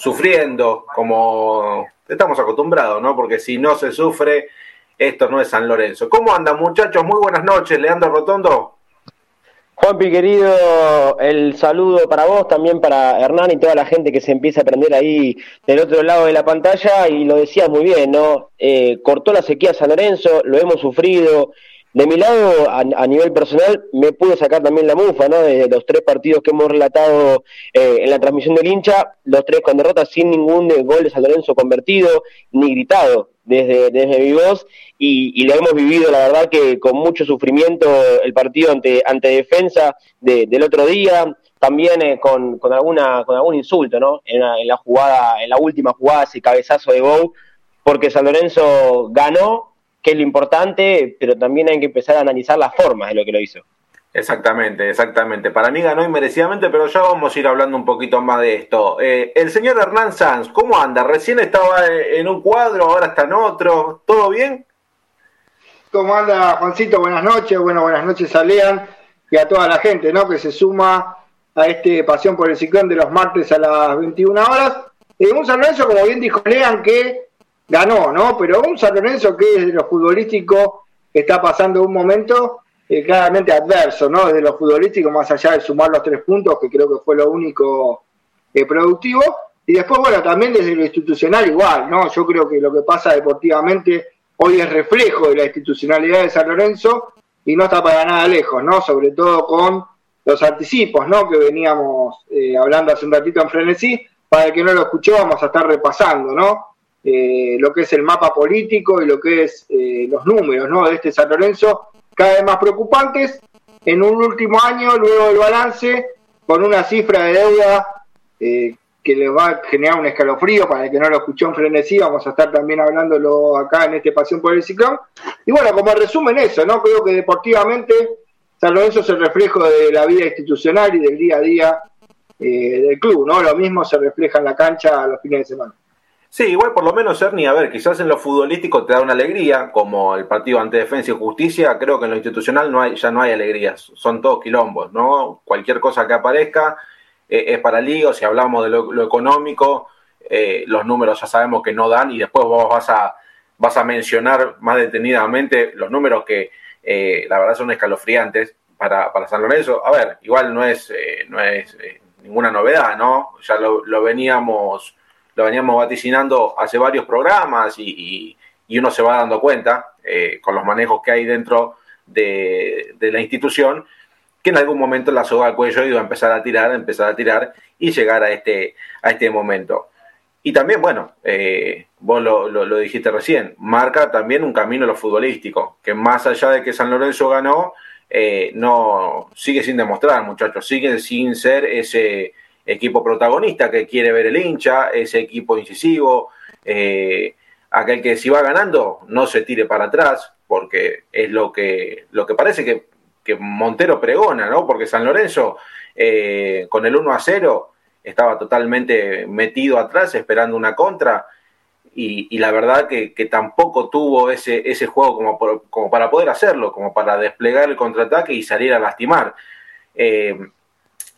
sufriendo, como estamos acostumbrados, ¿no? Porque si no se sufre, esto no es San Lorenzo. ¿Cómo andan, muchachos? Muy buenas noches, Leandro Rotondo. Juanpi, querido, el saludo para vos, también para Hernán y toda la gente que se empieza a aprender ahí del otro lado de la pantalla. Y lo decía muy bien, ¿no? Eh, cortó la sequía San Lorenzo, lo hemos sufrido, de mi lado, a, nivel personal, me pude sacar también la mufa, ¿no? De los tres partidos que hemos relatado eh, en la transmisión del hincha, los tres con derrota sin ningún gol de San Lorenzo convertido, ni gritado desde, desde mi voz, y, lo hemos vivido, la verdad, que con mucho sufrimiento el partido ante, ante defensa del otro día, también eh, con, con, alguna, con algún insulto, ¿no? En la, en la jugada, en la última jugada, ese cabezazo de Bou, porque San Lorenzo ganó que es lo importante, pero también hay que empezar a analizar las formas de lo que lo hizo. Exactamente, exactamente. Para mí ganó inmerecidamente, pero ya vamos a ir hablando un poquito más de esto. Eh, el señor Hernán Sanz, ¿cómo anda? Recién estaba en un cuadro, ahora está en otro. ¿Todo bien? ¿Cómo anda, Juancito? Buenas noches. Bueno, buenas noches a Lean y a toda la gente ¿no? que se suma a este Pasión por el Ciclón de los martes a las 21 horas. Eh, un saludo, como bien dijo Lean, que ganó, ¿no? Pero un San Lorenzo que desde lo futbolístico está pasando un momento eh, claramente adverso, ¿no? Desde lo futbolístico, más allá de sumar los tres puntos, que creo que fue lo único eh, productivo. Y después, bueno, también desde lo institucional igual, ¿no? Yo creo que lo que pasa deportivamente hoy es reflejo de la institucionalidad de San Lorenzo y no está para nada lejos, ¿no? Sobre todo con los anticipos, ¿no? Que veníamos eh, hablando hace un ratito en Frenesí. Para el que no lo escuchó, vamos a estar repasando, ¿no? Eh, lo que es el mapa político y lo que es eh, los números de este San Lorenzo cada vez más preocupantes. En un último año, luego del balance, con una cifra de deuda eh, que les va a generar un escalofrío para el que no lo escuchó en frenesí, vamos a estar también hablándolo acá en este Pasión por el Ciclón. Y bueno, como resumen eso, ¿no? Creo que deportivamente San Lorenzo es el reflejo de la vida institucional y del día a día del club, ¿no? Lo mismo se refleja en la cancha a los fines de semana. Sí, igual por lo menos, Ernie, a ver, quizás en lo futbolístico te da una alegría, como el partido ante Defensa y Justicia, creo que en lo institucional no hay, ya no hay alegrías, son todos quilombos, ¿no? Cualquier cosa que aparezca eh, es para lío, si hablamos de lo, económico, eh, los números ya sabemos que no dan y después vos vas a, vas a mencionar más detenidamente los números que eh, la verdad son escalofriantes para, para San Lorenzo. A ver, igual no es, no es ninguna novedad, ¿no? Ya lo, lo veníamos lo veníamos vaticinando hace varios programas y, uno se va dando cuenta eh, con los manejos que hay dentro de, la institución que en algún momento la soga al cuello iba a empezar a tirar, a empezar a tirar y llegar a este, a este momento. Y también, bueno, eh, vos lo, dijiste recién, marca también un camino lo futbolístico, que más allá de que San Lorenzo ganó, eh, no sigue sin demostrar, muchachos, sigue sin ser ese, equipo protagonista que quiere ver el hincha, ese equipo incisivo, eh, aquel que si va ganando no se tire para atrás, porque es lo que, lo que parece que, Montero pregona, ¿no? Porque San Lorenzo eh, con el 1 a 0 estaba totalmente metido atrás esperando una contra. Y, la verdad que, tampoco tuvo ese, ese juego como, como para poder hacerlo, como para desplegar el contraataque y salir a lastimar. Eh,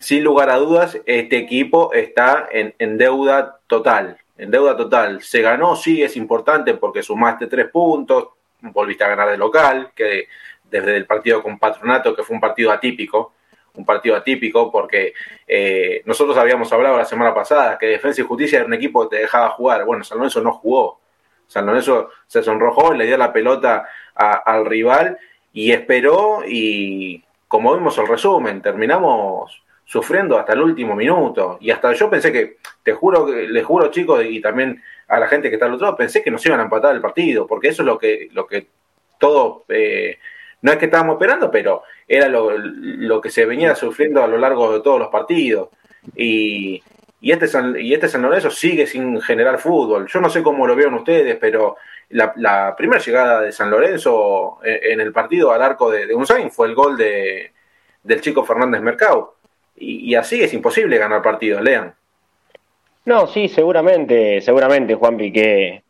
sin lugar a dudas, este equipo está en, deuda total. En deuda total. Se ganó, sí, es importante porque sumaste tres puntos, volviste a ganar de local, que desde el partido con Patronato, que fue un partido atípico, un partido atípico porque eh, nosotros habíamos hablado la semana pasada que Defensa y Justicia era un equipo que te dejaba jugar. Bueno, San Lorenzo no jugó. San Lorenzo se sonrojó, le dio la pelota al rival y esperó y como vimos el resumen, terminamos sufriendo hasta el último minuto. Y hasta yo pensé que, te juro, les juro chicos, y también a la gente que está al otro lado, pensé que nos iban a empatar el partido, porque eso es lo que, lo que todo, eh, no es que estábamos esperando, pero era lo, que se venía sufriendo a lo largo de todos los partidos. Y, y este San, y este San Lorenzo sigue sin generar fútbol. Yo no sé cómo lo vean ustedes, pero la, primera llegada de San Lorenzo en, el partido al arco de, de Unzain fue el gol de, del chico Fernández Mercado y, así es imposible ganar partidos, lean. No, sí, seguramente, seguramente, Juanpi, que,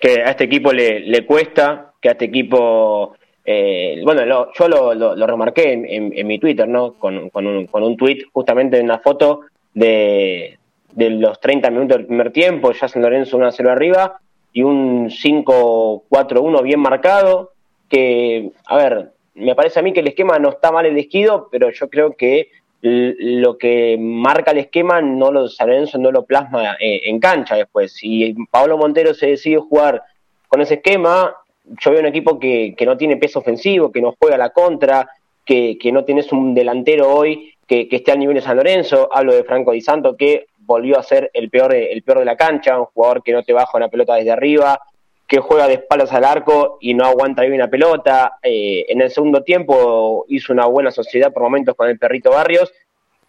que a este equipo le, le cuesta, que a este equipo, eh, bueno, yo lo, lo, remarqué en, mi Twitter, ¿no? Con, con, un, con un tweet, justamente en una foto de, de los 30 minutos del primer tiempo, ya San Lorenzo 1 a 0 arriba, y un 5-4-1 bien marcado, que, a ver, me parece a mí que el esquema no está mal elegido, pero yo creo que lo que marca el esquema no lo San Lorenzo no lo plasma eh, en cancha después. Si Pablo Montero se decide jugar con ese esquema, yo veo un equipo que, que no tiene peso ofensivo, que no juega la contra, que, que no tienes un delantero hoy que, que, esté al nivel de San Lorenzo. Hablo de Franco Di Santo, que volvió a ser el peor, el peor de la cancha, un jugador que no te baja una pelota desde arriba, que juega de espaldas al arco y no aguanta bien una pelota. Eh, en el segundo tiempo hizo una buena sociedad por momentos con el perrito Barrios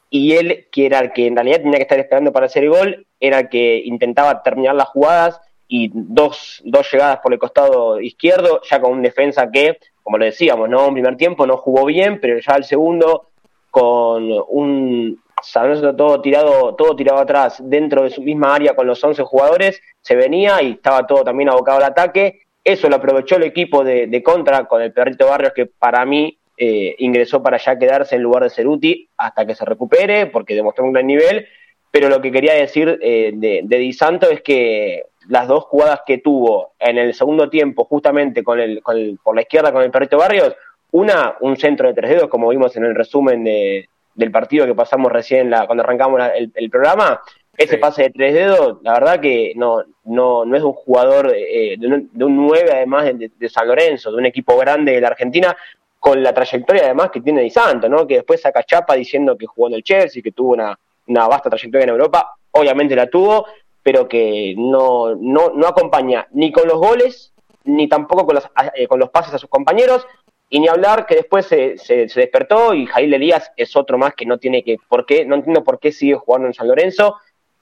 y él, que era el que en realidad tenía que estar esperando para hacer el gol, era el que intentaba terminar las jugadas y dos, dos llegadas por el costado izquierdo, ya con un defensa que, como lo decíamos, ¿no? Un primer tiempo no jugó bien, pero ya el segundo, con un San todo tirado, todo tirado atrás dentro de su misma área con los 11 jugadores, se venía y estaba todo también abocado al ataque. Eso lo aprovechó el equipo de, contra con el perrito Barrios, que para mí eh, ingresó para ya quedarse en lugar de Ceruti hasta que se recupere, porque demostró un gran nivel. Pero lo que quería decir eh, de, Di Santo es que las dos jugadas que tuvo en el segundo tiempo, justamente con el, por la izquierda con el perrito Barrios, una, un centro de tres dedos, como vimos en el resumen de, del partido que pasamos recién la, cuando arrancamos el, programa, ese pase de tres dedos, la verdad que no, no, no es un jugador eh, de, un, de, 9 además de, San Lorenzo, de un equipo grande de la Argentina, con la trayectoria además que tiene Di Santo, ¿no? que después saca chapa diciendo que jugó en el Chelsea, que tuvo una, una vasta trayectoria en Europa, obviamente la tuvo, pero que no, no, no acompaña ni con los goles, ni tampoco con los, eh, con los pases a sus compañeros, y ni hablar que después se, se, despertó y Jail Elías es otro más que no tiene que, ¿por qué? No entiendo por qué sigue jugando en San Lorenzo,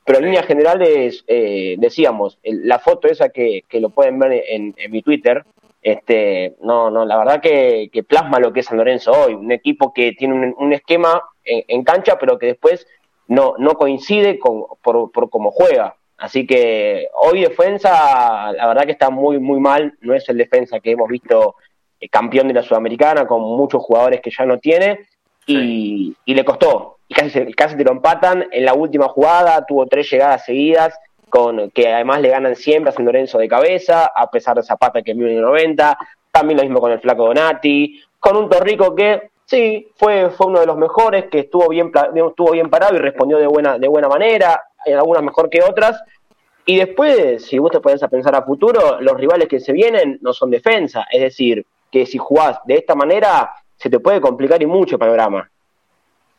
pero en líneas generales, eh, decíamos, la foto esa que, que lo pueden ver en, en, mi Twitter, este, no, no, la verdad que, que, plasma lo que es San Lorenzo hoy, un equipo que tiene un, un esquema en, en, cancha, pero que después no, no coincide con, por, por cómo juega. Así que hoy defensa, la verdad que está muy, muy mal, no es el defensa que hemos visto campeón de la Sudamericana, con muchos jugadores que ya no tiene, y, y le costó. Y casi, casi te lo empatan. En la última jugada tuvo tres llegadas seguidas, con que además le ganan siempre a San Lorenzo de cabeza, a pesar de Zapata que es 90. También lo mismo con el Flaco Donati, con un Torrico que sí, fue, fue uno de los mejores, que estuvo bien, estuvo bien parado y respondió de buena, de buena manera, en algunas mejor que otras. Y después, si vos te pones a pensar a futuro, los rivales que se vienen no son defensa, es decir, que si jugás de esta manera se te puede complicar y mucho el panorama.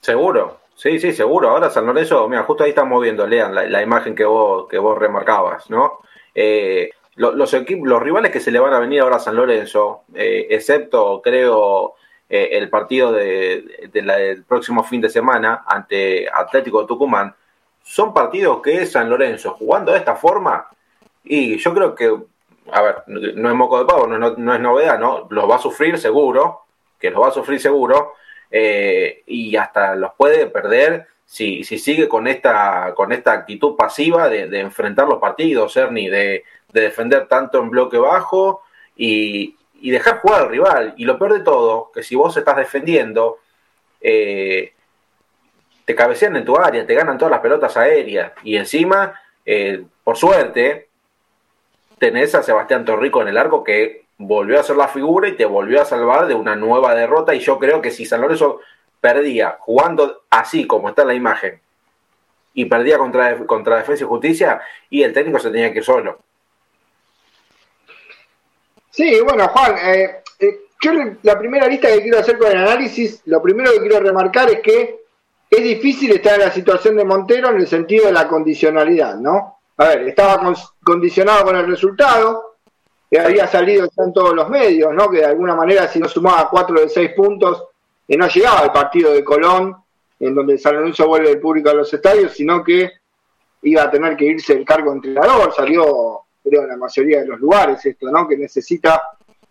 Seguro, sí, sí, seguro. Ahora San Lorenzo, mira, justo ahí estamos viendo, lean la, imagen que vos, que vos remarcabas, ¿no? Eh, los, equipos, los rivales que se le van a venir ahora a San Lorenzo, eh, excepto, creo, eh, el partido de, del próximo fin de semana ante Atlético de Tucumán, son partidos que San Lorenzo, jugando de esta forma, y yo creo que a ver, no es moco de pavo, no, es novedad, ¿no? Los va a sufrir seguro, que los va a sufrir seguro, eh, y hasta los puede perder si, si sigue con esta, con esta actitud pasiva de, enfrentar los partidos, Ernie, de, de, defender tanto en bloque bajo y, y, dejar jugar al rival. Y lo peor de todo, que si vos estás defendiendo, eh, te cabecean en tu área, te ganan todas las pelotas aéreas, y encima, eh, por suerte, tenés a Sebastián Torrico en el arco que volvió a ser la figura y te volvió a salvar de una nueva derrota. Y yo creo que si San Lorenzo perdía jugando así como está en la imagen y perdía contra, contra Defensa y Justicia, y el técnico se tenía que ir solo. Sí, bueno, Juan, eh, eh, yo la primera lista que quiero hacer con el análisis, lo primero que quiero remarcar es que es difícil estar en la situación de Montero en el sentido de la condicionalidad, ¿no? A ver, estaba condicionado con el resultado, que había salido ya en todos los medios, ¿no? Que de alguna manera si no sumaba cuatro de seis puntos, que no llegaba al partido de Colón, en donde San Lorenzo vuelve el público a los estadios, sino que iba a tener que irse el cargo entrenador, salió creo en la mayoría de los lugares esto, ¿no? Que necesita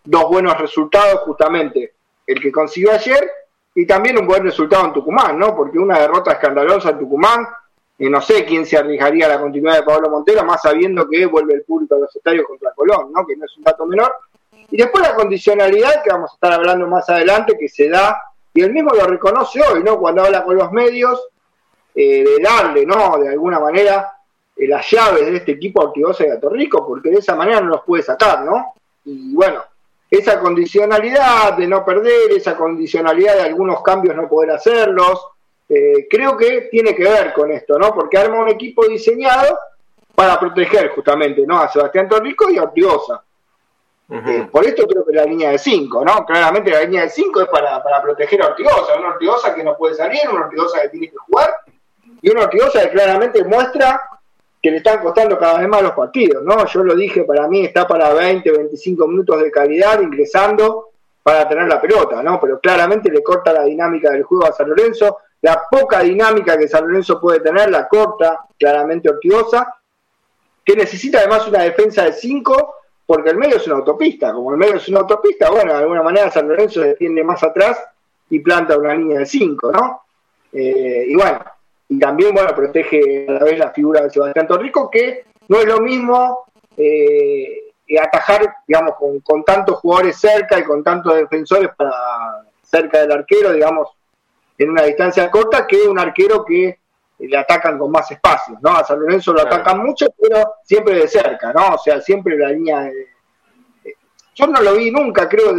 dos buenos resultados, justamente el que consiguió ayer y también un buen resultado en Tucumán, ¿no? Porque una derrota escandalosa en Tucumán y no sé quién se arriesgaría a la continuidad de Pablo Montero, más sabiendo que vuelve el público a los estadios contra Colón, ¿no? que no es un dato menor. Y después la condicionalidad, que vamos a estar hablando más adelante, que se da, y él mismo lo reconoce hoy, ¿no? cuando habla con los medios, eh, de darle, ¿no? De alguna manera eh, las llaves de este equipo a Ortigosa y a Torrico, porque de esa manera no los puede sacar, ¿no? Y bueno, esa condicionalidad de no perder, esa condicionalidad de algunos cambios no poder hacerlos, eh, creo que tiene que ver con esto, ¿no? Porque arma un equipo diseñado para proteger justamente, ¿no? A Sebastián Torrico y a Ortigosa. Eh, por esto creo que la línea de 5, ¿no? Claramente la línea de 5 es para, para, proteger a Ortigosa, una Ortigosa que no puede salir, una Ortigosa que tiene que jugar, y una Ortigosa que claramente muestra que le están costando cada vez más los partidos, ¿no? Yo lo dije, para mí está para 20, 25 minutos de calidad ingresando para tener la pelota, ¿no? Pero claramente le corta la dinámica del juego a San Lorenzo, la poca dinámica que San Lorenzo puede tener la corta claramente Ortigosa, que necesita además una defensa de 5, porque el medio es una autopista, como el medio es una autopista, bueno, de alguna manera San Lorenzo se defiende más atrás y planta una línea de 5, ¿no? Eh, y bueno, y también, bueno, protege a la vez la figura de Sebastián Torrico, que no es lo mismo eh, atajar, digamos, con, tantos jugadores cerca y con tantos defensores para cerca del arquero, digamos, en una distancia corta, que un arquero que le atacan con más espacios, ¿no? A San Lorenzo lo atacan mucho, pero siempre de cerca, ¿no? O sea, siempre la línea de... Yo no lo vi nunca, creo,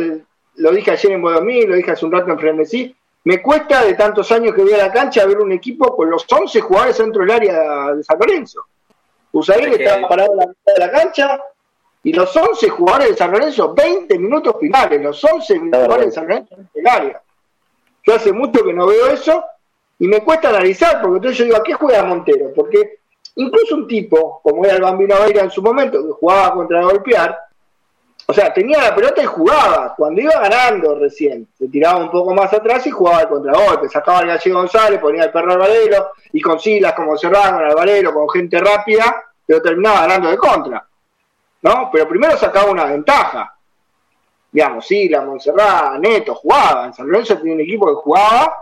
lo dije ayer en Bodomí, lo dije hace un rato en Frenesí, me cuesta de tantos años que voy a la cancha ver un equipo con los 11 jugadores dentro del área de San Lorenzo. Usair estaba parado en la mitad de la cancha y los 11 jugadores de San Lorenzo, 20 minutos finales, los 11 jugadores de San Lorenzo en el área. Yo hace mucho que no veo eso y me cuesta analizar, porque entonces yo digo, ¿a qué juega Montero? Porque incluso un tipo, como era el Bambino Veira en su momento, que jugaba contra golpear, o sea, tenía la pelota y jugaba. Cuando iba ganando recién, se tiraba un poco más atrás y jugaba el contragolpe. Sacaba al Gallego González, ponía el perro Alvarelo y con Silas como cerraba con Alvarelo, con gente rápida, pero terminaba ganando de contra. ¿No? Pero primero sacaba una ventaja. Digamos, Silas, Monserrat, Neto, jugaban. San Lorenzo tenía un equipo que jugaba.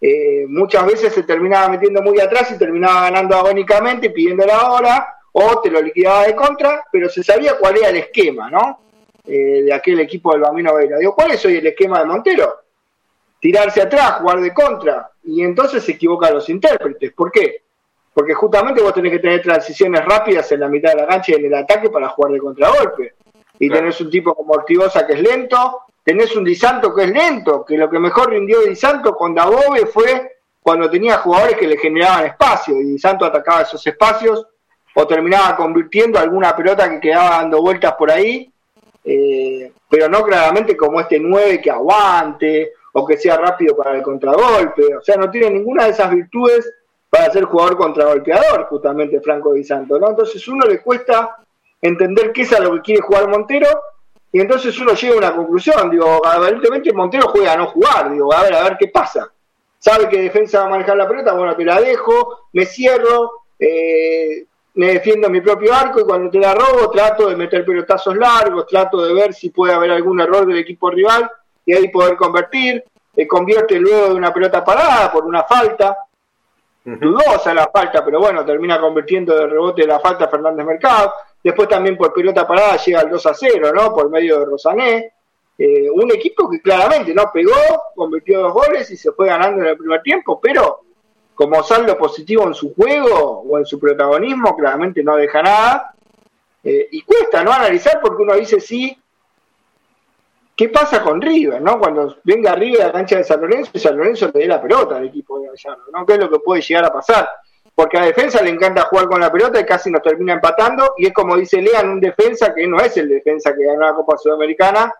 Eh, muchas veces se terminaba metiendo muy atrás y terminaba ganando agónicamente, pidiendo la hora, o te lo liquidaba de contra, pero se sabía cuál era el esquema, ¿no? Eh, de aquel equipo del Bambino Veira. Digo, ¿cuál es hoy el esquema de Montero? Tirarse atrás, jugar de contra, y entonces se equivocan los intérpretes. ¿Por qué? Porque justamente vos tenés que tener transiciones rápidas en la mitad de la cancha y en el ataque para jugar de contragolpe. Y tenés un tipo como Ortigosa que es lento, tenés un Disanto que es lento, que lo que mejor rindió Disanto con Dabove fue cuando tenía jugadores que le generaban espacio, y Disanto atacaba esos espacios o terminaba convirtiendo alguna pelota que quedaba dando vueltas por ahí eh, pero no claramente como este 9 que aguante o que sea rápido para el contragolpe, o sea, no tiene ninguna de esas virtudes para ser jugador contragolpeador, justamente Franco Di Santo, ¿no? Entonces uno le cuesta entender qué es a lo que quiere jugar Montero y entonces uno llega a una conclusión, digo, aparentemente Montero juega a no jugar, digo, a ver, a ver qué pasa. Sabe que defensa va a manejar la pelota, bueno, te la dejo, me cierro, eh, me defiendo mi propio arco y cuando te la robo trato de meter pelotazos largos, trato de ver si puede haber algún error del equipo rival y ahí poder convertir. Eh, convierte luego de una pelota parada por una falta, dudosa la falta, pero bueno, termina convirtiendo de rebote la falta Fernández Mercado. Después también por pelota parada llega al 2 a 0, ¿no? Por medio de Rosané. Eh, un equipo que claramente no pegó, convirtió dos goles y se fue ganando en el primer tiempo, pero como saldo positivo en su juego o en su protagonismo, claramente no deja nada. Eh, y cuesta no analizar porque uno dice sí. ¿Qué pasa con River, no? Cuando venga River a la cancha de San Lorenzo y San Lorenzo le dé la pelota al equipo de Gallardo, ¿no? ¿Qué es lo que puede llegar a pasar? Porque a defensa le encanta jugar con la pelota y casi nos termina empatando. Y es como dice Lean, un defensa que no es el defensa que ganó la Copa Sudamericana,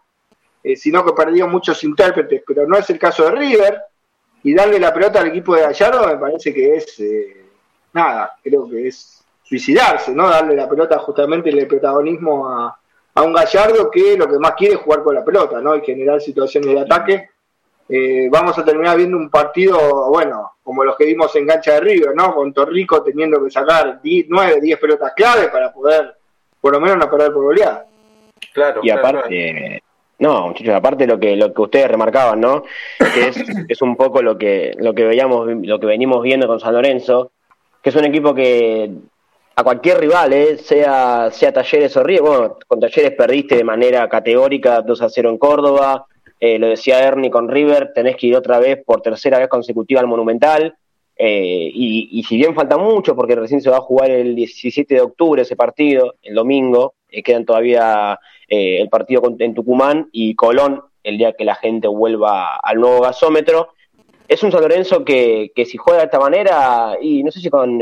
eh, sino que perdió muchos intérpretes, pero no es el caso de River y darle la pelota al equipo de Gallardo me parece que es eh, nada, creo que es suicidarse, ¿no? Darle la pelota justamente el protagonismo a, un Gallardo que lo que más quiere es jugar con la pelota, ¿no? Y generar situaciones de ataque. Eh, vamos a terminar viendo un partido, bueno, como los que vimos en Gancha de River, ¿no? Con Torrico teniendo que sacar 9, 10 pelotas clave para poder, por lo menos, no perder por goleada. Claro. Y aparte, no, muchachos, aparte lo que lo que ustedes remarcaban, ¿no? Que es, es un poco lo que lo que veíamos lo que venimos viendo con San Lorenzo, que es un equipo que a cualquier rival, ¿eh? sea sea Talleres o Río, bueno, con Talleres perdiste de manera categórica 2 a 0 en Córdoba, eh, lo decía Ernie con River, tenés que ir otra vez por tercera vez consecutiva al Monumental. Eh, y, si bien falta mucho, porque recién se va a jugar el 17 de octubre ese partido, el domingo, eh, quedan todavía eh, el partido en Tucumán y Colón, el día que la gente vuelva al nuevo gasómetro. Es un San Lorenzo que, que si juega de esta manera, y no sé si con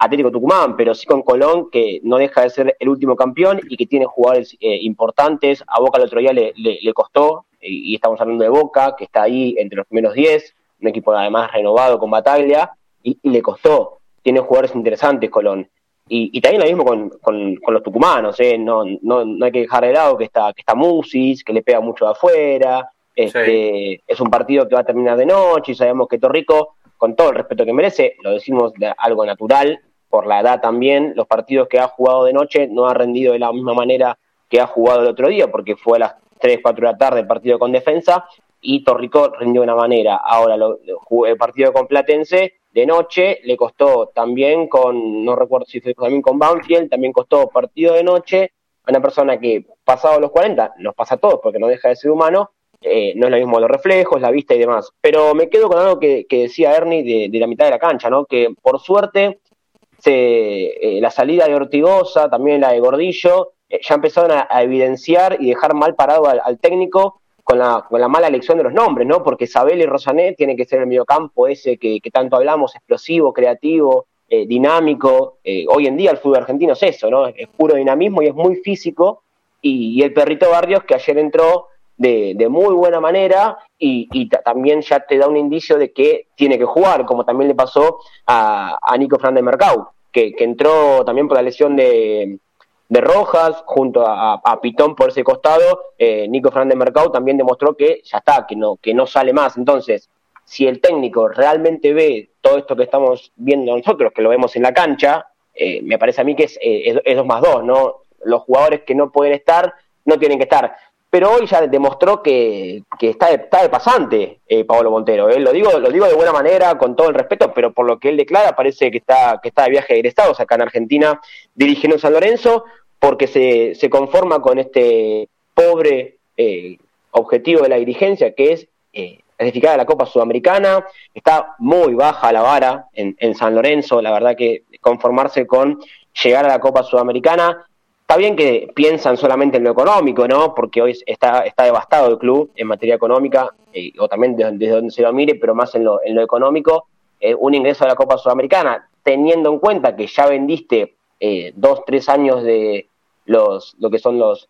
Atlético Tucumán, pero sí con Colón, que no deja de ser el último campeón y que tiene jugadores importantes. A Boca el otro día le, le, costó, y, y, estamos hablando de Boca, que está ahí entre los primeros 10 un equipo además renovado con Bataglia, y, le costó. Tiene jugadores interesantes Colón. Y, también lo mismo con, los tucumanos, ¿eh? no, no, no, hay que dejar de lado que está, que está Musis, que le pega mucho de afuera. Este, Es un partido que va a terminar de noche y sabemos que Torrico, con todo el respeto que merece, lo decimos de algo natural, por la edad también, los partidos que ha jugado de noche no ha rendido de la misma manera que ha jugado el otro día, porque fue a las 3, 4 de la tarde el partido con defensa, y Torrico rindió de una manera. Ahora, lo, el partido con Platense de noche le costó también con, no recuerdo si fue también con Banfield, también costó partido de noche a una persona que pasado los 40, nos pasa a todos porque no deja de ser humano, eh, no es lo mismo los reflejos, la vista y demás. Pero me quedo con algo que, decía Ernie de, la mitad de la cancha, ¿no? Que por suerte se, eh, la salida de Ortigosa, también la de Gordillo, eh, ya empezaron a, evidenciar y dejar mal parado al técnico con la, con la mala elección de los nombres, ¿no? Porque Isabel y Rosané tiene que ser el mediocampo ese que, tanto hablamos, explosivo, creativo, eh, dinámico. Hoy en día el fútbol argentino es eso, ¿no? Es puro dinamismo y es muy físico. Y, el perrito Barrios que ayer entró de, muy buena manera y, también ya te da un indicio de que tiene que jugar, como también le pasó a, Nico Fernández Mercado, que, que entró también por la lesión de, de Rojas, junto a, Pitón por ese costado, eh, Nico Fernández Mercado también demostró que ya está, que no, que no sale más. Entonces, si el técnico realmente ve todo esto que estamos viendo nosotros, que lo vemos en la cancha, eh, me parece a mí que es, eh, es, dos más dos, ¿no? Los jugadores que no pueden estar, no tienen que estar. Pero hoy ya demostró que, que está, de, está de pasante Pablo Montero. Lo, digo, lo digo de buena manera, con todo el respeto, pero por lo que él declara parece que está, que está de viaje egresados acá en Argentina dirigiendo San Lorenzo porque se, se conforma con este pobre eh, objetivo de la dirigencia, que es eh, clasificar a la Copa Sudamericana. Está muy baja la vara en, en, San Lorenzo, la verdad que conformarse con llegar a la Copa Sudamericana. Está bien que piensan solamente en lo económico, ¿no? Porque hoy está, está devastado el club en materia económica, eh, o también desde, donde se lo mire, pero más en lo, en lo económico. Eh, un ingreso a la Copa Sudamericana, teniendo en cuenta que ya vendiste dos, tres años de, los, lo que son los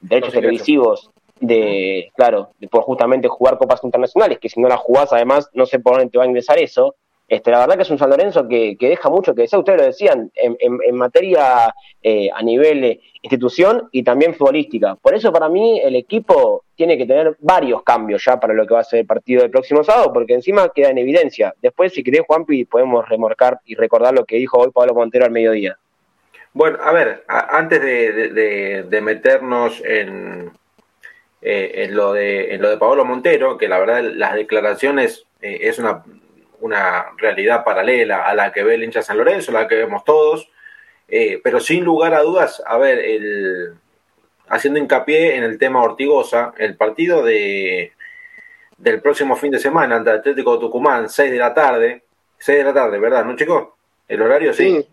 derechos televisivos de, claro, de por justamente jugar copas internacionales, que si no las jugás además no sé por dónde te va a ingresar eso. Este, la verdad que es un San Lorenzo que, que deja mucho que decir, ustedes lo decían, en, en, materia eh, a nivel institución y también futbolística. Por eso para mí el equipo tiene que tener varios cambios ya para lo que va a ser el partido del próximo sábado, porque encima queda en evidencia. Después, si querés, Juanpi, podemos remorcar y recordar lo que dijo hoy Pablo Montero al mediodía. Bueno, a ver, antes de, meternos en, eh, en, lo de, en lo de Paolo Montero, que la verdad las declaraciones eh, es una, una realidad paralela a la que ve el hincha San Lorenzo, la que vemos todos, eh, pero sin lugar a dudas, a ver, el, haciendo hincapié en el tema Ortigosa, el partido de, del próximo fin de semana ante Atlético Tucumán, 6 de la tarde, 6 de la tarde, ¿verdad? ¿No, chicos? ¿El horario sí?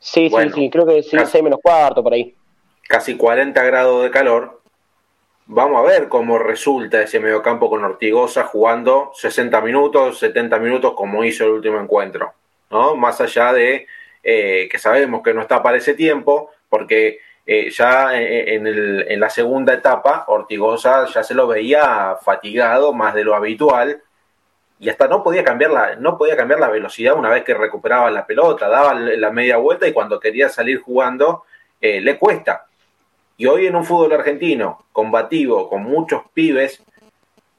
Sí, sí, sí, creo que sí, casi, 6 menos cuarto por ahí. Casi 40 grados de calor. Vamos a ver cómo resulta ese mediocampo con Ortigosa jugando 60 minutos, 70 minutos como hizo el último encuentro. ¿no? Más allá de eh, que sabemos que no está para ese tiempo, porque eh, ya en, el, en la segunda etapa Ortigosa ya se lo veía fatigado más de lo habitual y hasta no podía cambiar la, no podía cambiar la velocidad una vez que recuperaba la pelota, daba la media vuelta y cuando quería salir jugando eh, le cuesta. Y hoy en un fútbol argentino combativo, con muchos pibes,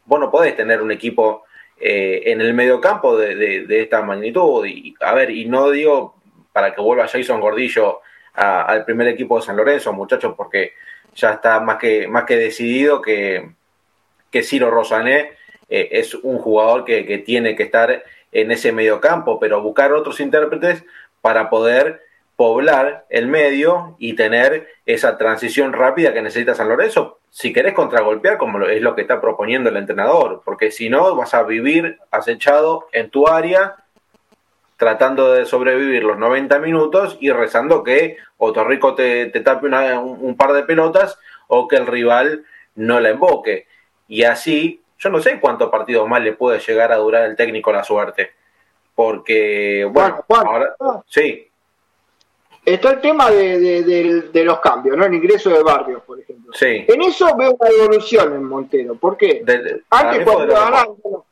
vos no podés tener un equipo eh, en el mediocampo de, de, esta magnitud. Y, a ver, y no digo para que vuelva Jason Gordillo al primer equipo de San Lorenzo, muchachos, porque ya está más que, más que decidido que, que Ciro Rosané eh, es un jugador que, tiene que estar en ese medio campo, pero buscar otros intérpretes para poder poblar el medio y tener esa transición rápida que necesita San Lorenzo, si querés contragolpear, como es lo que está proponiendo el entrenador, porque si no vas a vivir acechado en tu área tratando de sobrevivir los 90 minutos y rezando que Otorrico te, te tape un, par de pelotas o que el rival no la emboque. Y así, yo no sé cuántos partidos más le puede llegar a durar el técnico la suerte. Porque, bueno, ahora, sí. Está el tema de, los cambios, ¿no? El ingreso de barrios, por ejemplo. Sí. En eso veo una evolución en Montero. ¿Por qué? Antes cuando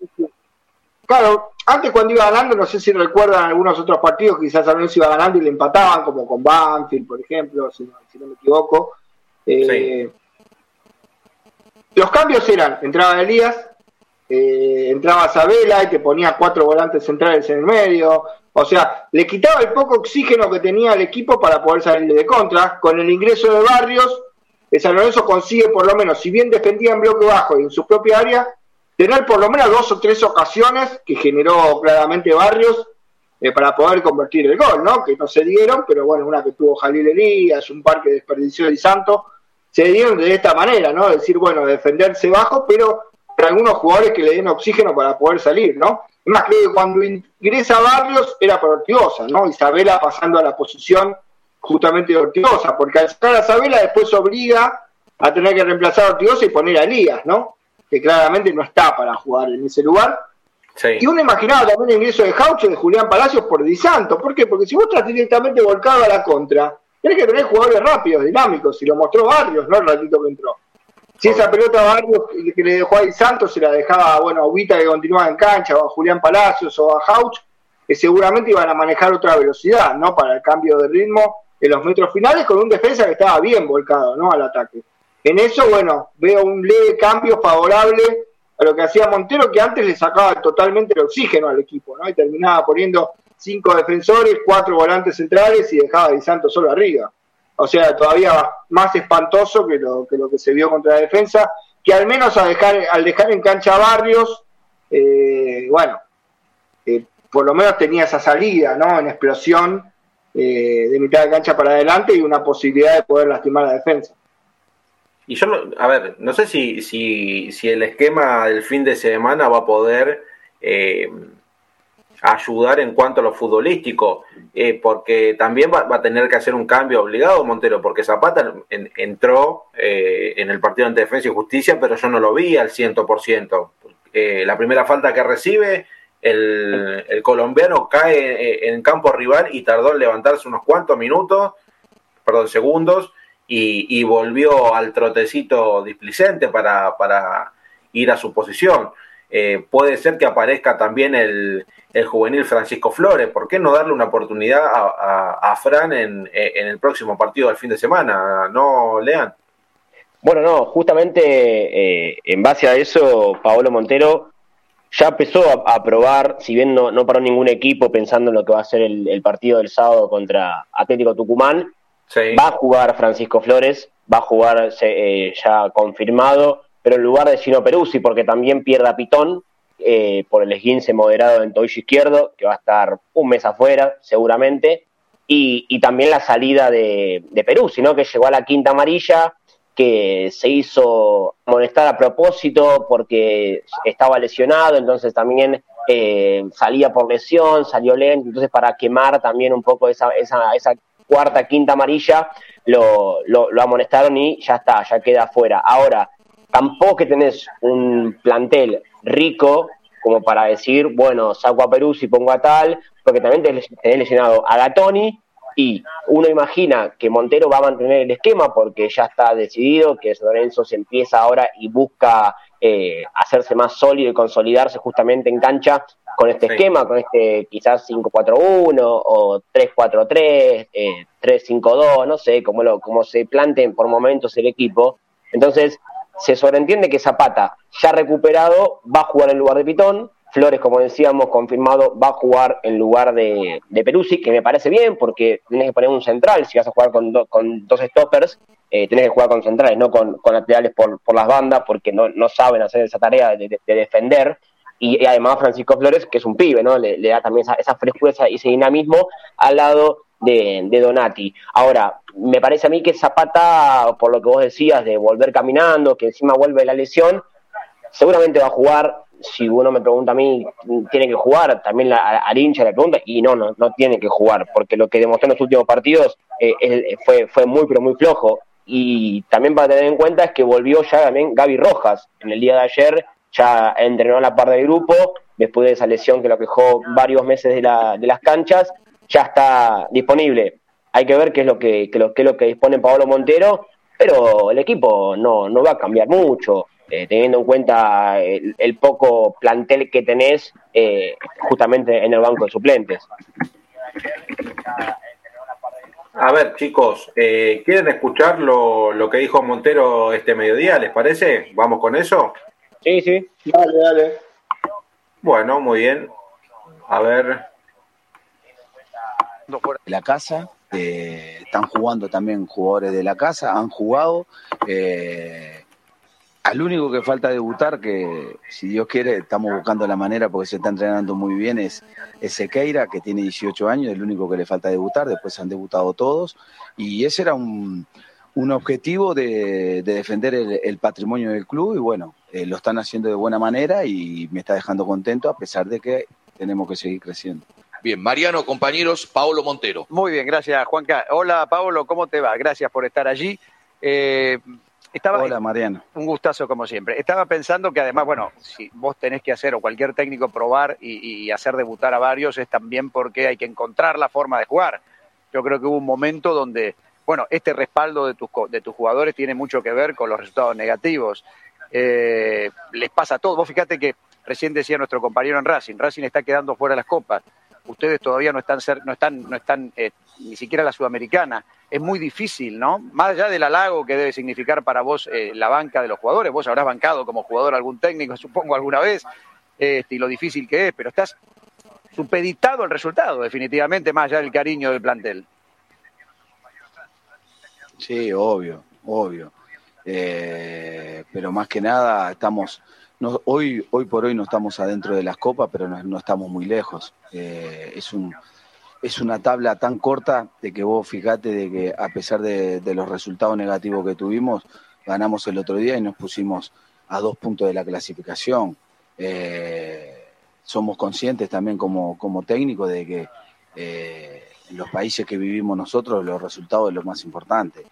Claro, antes cuando iba ganando, no sé si recuerdan algunos otros partidos, quizás San Lorenzo iba ganando y le empataban, como con Banfield, por ejemplo, si no, me equivoco. Eh, los cambios eran, entraba Elías, eh, entraba Sabela y te ponía cuatro volantes centrales en el medio. O sea, le quitaba el poco oxígeno que tenía el equipo para poder salir de contra. Con el ingreso de Barrios, San Lorenzo consigue por lo menos, si bien defendía en bloque bajo y en su propia área, tener por lo menos dos o tres ocasiones que generó claramente Barrios eh, para poder convertir el gol, ¿no? Que no se dieron, pero bueno, una que tuvo Jalil Elías, un par que desperdició el Santo, se dieron de esta manera, ¿no? Decir, bueno, defenderse bajo, pero para algunos jugadores que le den oxígeno para poder salir, ¿no? Es más, creo que cuando ingresa Barrios era por Ortigosa, ¿no? Isabela pasando a la posición justamente de Ortigosa, porque al sacar a Isabela después obliga a tener que reemplazar a Ortigosa y poner a Elías, ¿no? que claramente no está para jugar en ese lugar. Y uno imaginaba también el ingreso de Jauche de Julián Palacios por Di Santo. ¿Por qué? Porque si vos estás directamente volcado a la contra, tenés que tener jugadores rápidos, dinámicos, y lo mostró Barrios, ¿no? El ratito que entró. Si esa pelota Barrios que le dejó a Di Santo se la dejaba, bueno, a Ubita que continuaba en cancha, o a Julián Palacios, o a Jauch, que seguramente iban a manejar otra velocidad, ¿no? Para el cambio de ritmo en los metros finales, con un defensa que estaba bien volcado, ¿no? Al ataque. En eso, bueno, veo un leve cambio favorable a lo que hacía Montero, que antes le sacaba totalmente el oxígeno al equipo, ¿no? Y terminaba poniendo cinco defensores, cuatro volantes centrales y dejaba a Di Santo solo arriba. O sea, todavía más espantoso que lo que, lo que se vio contra la defensa, que al menos al dejar, al dejar en cancha Barrios, eh, bueno, eh, por lo menos tenía esa salida, ¿no? En explosión eh, de mitad de cancha para adelante y una posibilidad de poder lastimar la defensa. Y yo, a ver, no sé si, si, si el esquema del fin de semana va a poder eh, ayudar en cuanto a lo futbolístico, eh, porque también va, a tener que hacer un cambio obligado Montero, porque Zapata entró eh, en el partido ante Defensa y Justicia, pero yo no lo vi al 100%. la primera falta que recibe, el, el colombiano cae en campo rival y tardó en levantarse unos cuantos minutos, perdón, segundos, y, volvió al trotecito displicente para, para ir a su posición. Eh, puede ser que aparezca también el, juvenil Francisco Flores. ¿Por qué no darle una oportunidad a, Fran en, el próximo partido del fin de semana? ¿No, Lean? Bueno, no, justamente eh, en base a eso, Paolo Montero ya empezó a, probar, si bien no, no paró ningún equipo pensando en lo que va a ser el partido del sábado contra Atlético Tucumán, Va a jugar Francisco Flores, va a jugar eh, ya confirmado, pero en lugar de Sino Peruzzi, porque también pierde a Pitón eh, por el esguince moderado en tobillo izquierdo, que va a estar un mes afuera seguramente, y, también la salida de, de Peruzzi, ¿no? que llegó a la quinta amarilla, que se hizo molestar a propósito porque estaba lesionado, entonces también eh, salía por lesión, salió lento, entonces para quemar también un poco esa, cuarta, quinta amarilla, lo, lo, amonestaron y ya está, ya queda fuera. Ahora, tampoco que tenés un plantel rico como para decir, bueno, saco a Perú si pongo a tal, porque también tenés, lesionado a Gatoni y uno imagina que Montero va a mantener el esquema porque ya está decidido, que Lorenzo se empieza ahora y busca eh, hacerse más sólido y consolidarse justamente en cancha con este esquema, con este quizás 5-4-1 o 3-4-3, eh, 3-5-2, no sé, cómo, lo, cómo se planteen por momentos el equipo. Entonces, se sobreentiende que Zapata, ya recuperado, va a jugar en lugar de Pitón. Flores, como decíamos, confirmado, va a jugar en lugar de, de Peruzzi, que me parece bien, porque tienes que poner un central. Si vas a jugar con, con dos stoppers, eh, tienes que jugar con centrales, no con, con laterales por, por las bandas, porque no, no saben hacer esa tarea de defender y, además Francisco Flores, que es un pibe, ¿no? Le, da también esa, esa, frescura y ese dinamismo al lado de, Donati. Ahora, me parece a mí que Zapata, por lo que vos decías, de volver caminando, que encima vuelve la lesión, seguramente va a jugar, si uno me pregunta a mí, ¿tiene que jugar? También la, al hincha le pregunta, y no, no, no tiene que jugar, porque lo que demostró en los últimos partidos eh, fue, fue muy, pero muy flojo. Y también para tener en cuenta es que volvió ya también Gaby Rojas en el día de ayer, ya entrenó a la par del grupo, después de esa lesión que lo quejó varios meses de, la, de las canchas, ya está disponible. Hay que ver qué es lo que, lo, qué es lo que dispone Pablo Montero, pero el equipo no, no va a cambiar mucho. Eh, teniendo en cuenta el, poco plantel que tenés eh, justamente en el banco de suplentes. A ver, chicos, eh, ¿quieren escuchar lo, lo, que dijo Montero este mediodía? ¿Les parece? ¿Vamos con eso? Sí, sí. Dale, dale. Bueno, muy bien. A ver. La casa, están jugando también jugadores de la casa, han jugado. Eh, al único que falta debutar, que si Dios quiere, estamos buscando la manera porque se está entrenando muy bien, es, Sequeira, que tiene 18 años, el único que le falta debutar, después han debutado todos. Y ese era un, objetivo de, defender el, patrimonio del club y bueno, eh, lo están haciendo de buena manera y me está dejando contento a pesar de que tenemos que seguir creciendo. Bien, Mariano, compañeros, Paolo Montero. Muy bien, gracias Juanca. Hola Paolo, ¿cómo te va? Gracias por estar allí. Eh, Hola, Mariano. Un gustazo como siempre. Estaba pensando que además, bueno, si vos tenés que hacer o cualquier técnico probar y, hacer debutar a varios es también porque hay que encontrar la forma de jugar. Yo creo que hubo un momento donde, bueno, este respaldo de tus, de tus jugadores tiene mucho que ver con los resultados negativos. Eh, les pasa a todos. Vos fíjate que recién decía nuestro compañero en Racing, Racing está quedando fuera de las copas. Ustedes todavía no están, no están, no están eh, ni siquiera la sudamericana es muy difícil, ¿no? Más allá del halago que debe significar para vos eh, la banca de los jugadores, vos habrás bancado como jugador algún técnico, supongo, alguna vez, este, y lo difícil que es, pero estás supeditado al resultado, definitivamente, más allá del cariño del plantel. Sí, obvio, obvio. Eh, pero más que nada estamos, hoy, hoy por hoy no estamos adentro de las copas, pero no, estamos muy lejos. Eh, es un es una tabla tan corta de que vos fijate de que a pesar de, los resultados negativos que tuvimos, ganamos el otro día y nos pusimos a dos puntos de la clasificación. Eh, somos conscientes también como, como técnicos de que eh, en los países que vivimos nosotros los resultados es lo más importante.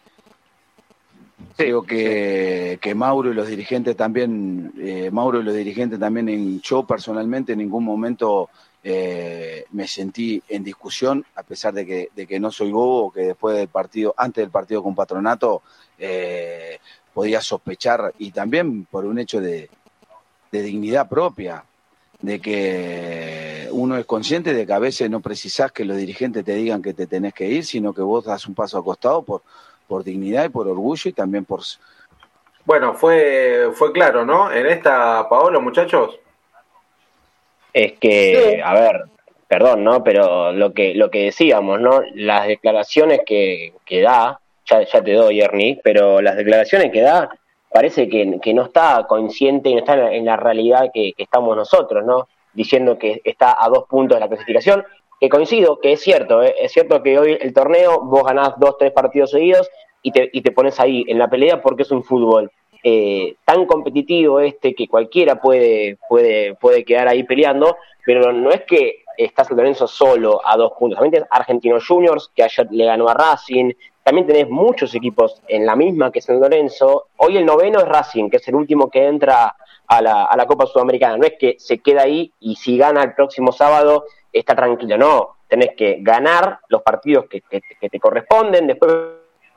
Creo que, que, Mauro y los dirigentes también, eh, Mauro y los dirigentes también, en, yo personalmente en ningún momento eh, me sentí en discusión, a pesar de que, de que no soy bobo, que después del partido, antes del partido con Patronato, eh, podía sospechar, y también por un hecho de, dignidad propia, de que uno es consciente de que a veces no precisás que los dirigentes te digan que te tenés que ir, sino que vos das un paso acostado por, por dignidad y por orgullo y también por... Bueno, fue, fue claro, ¿no? En esta, Paolo, muchachos es que, a ver, perdón, ¿no? Pero lo que, lo que decíamos, ¿no? Las declaraciones que, que da, ya, ya te doy, Ernie, pero las declaraciones que da parece que, que no está consciente y no está en la, realidad que, estamos nosotros, ¿no? Diciendo que está a dos puntos de la clasificación, que coincido, que es cierto, ¿eh? es cierto que hoy el torneo vos ganás dos, tres partidos seguidos y te, y te pones ahí en la pelea porque es un fútbol. Eh, tan competitivo este que cualquiera puede, puede, puede quedar ahí peleando, pero no es que está San Lorenzo solo a dos puntos. También tenés Argentinos Juniors, que ayer le ganó a Racing. También tenés muchos equipos en la misma que San Lorenzo. Hoy el noveno es Racing, que es el último que entra a la, a la Copa Sudamericana. No es que se queda ahí y si gana el próximo sábado está tranquilo. No, tenés que ganar los partidos que, que te corresponden. Después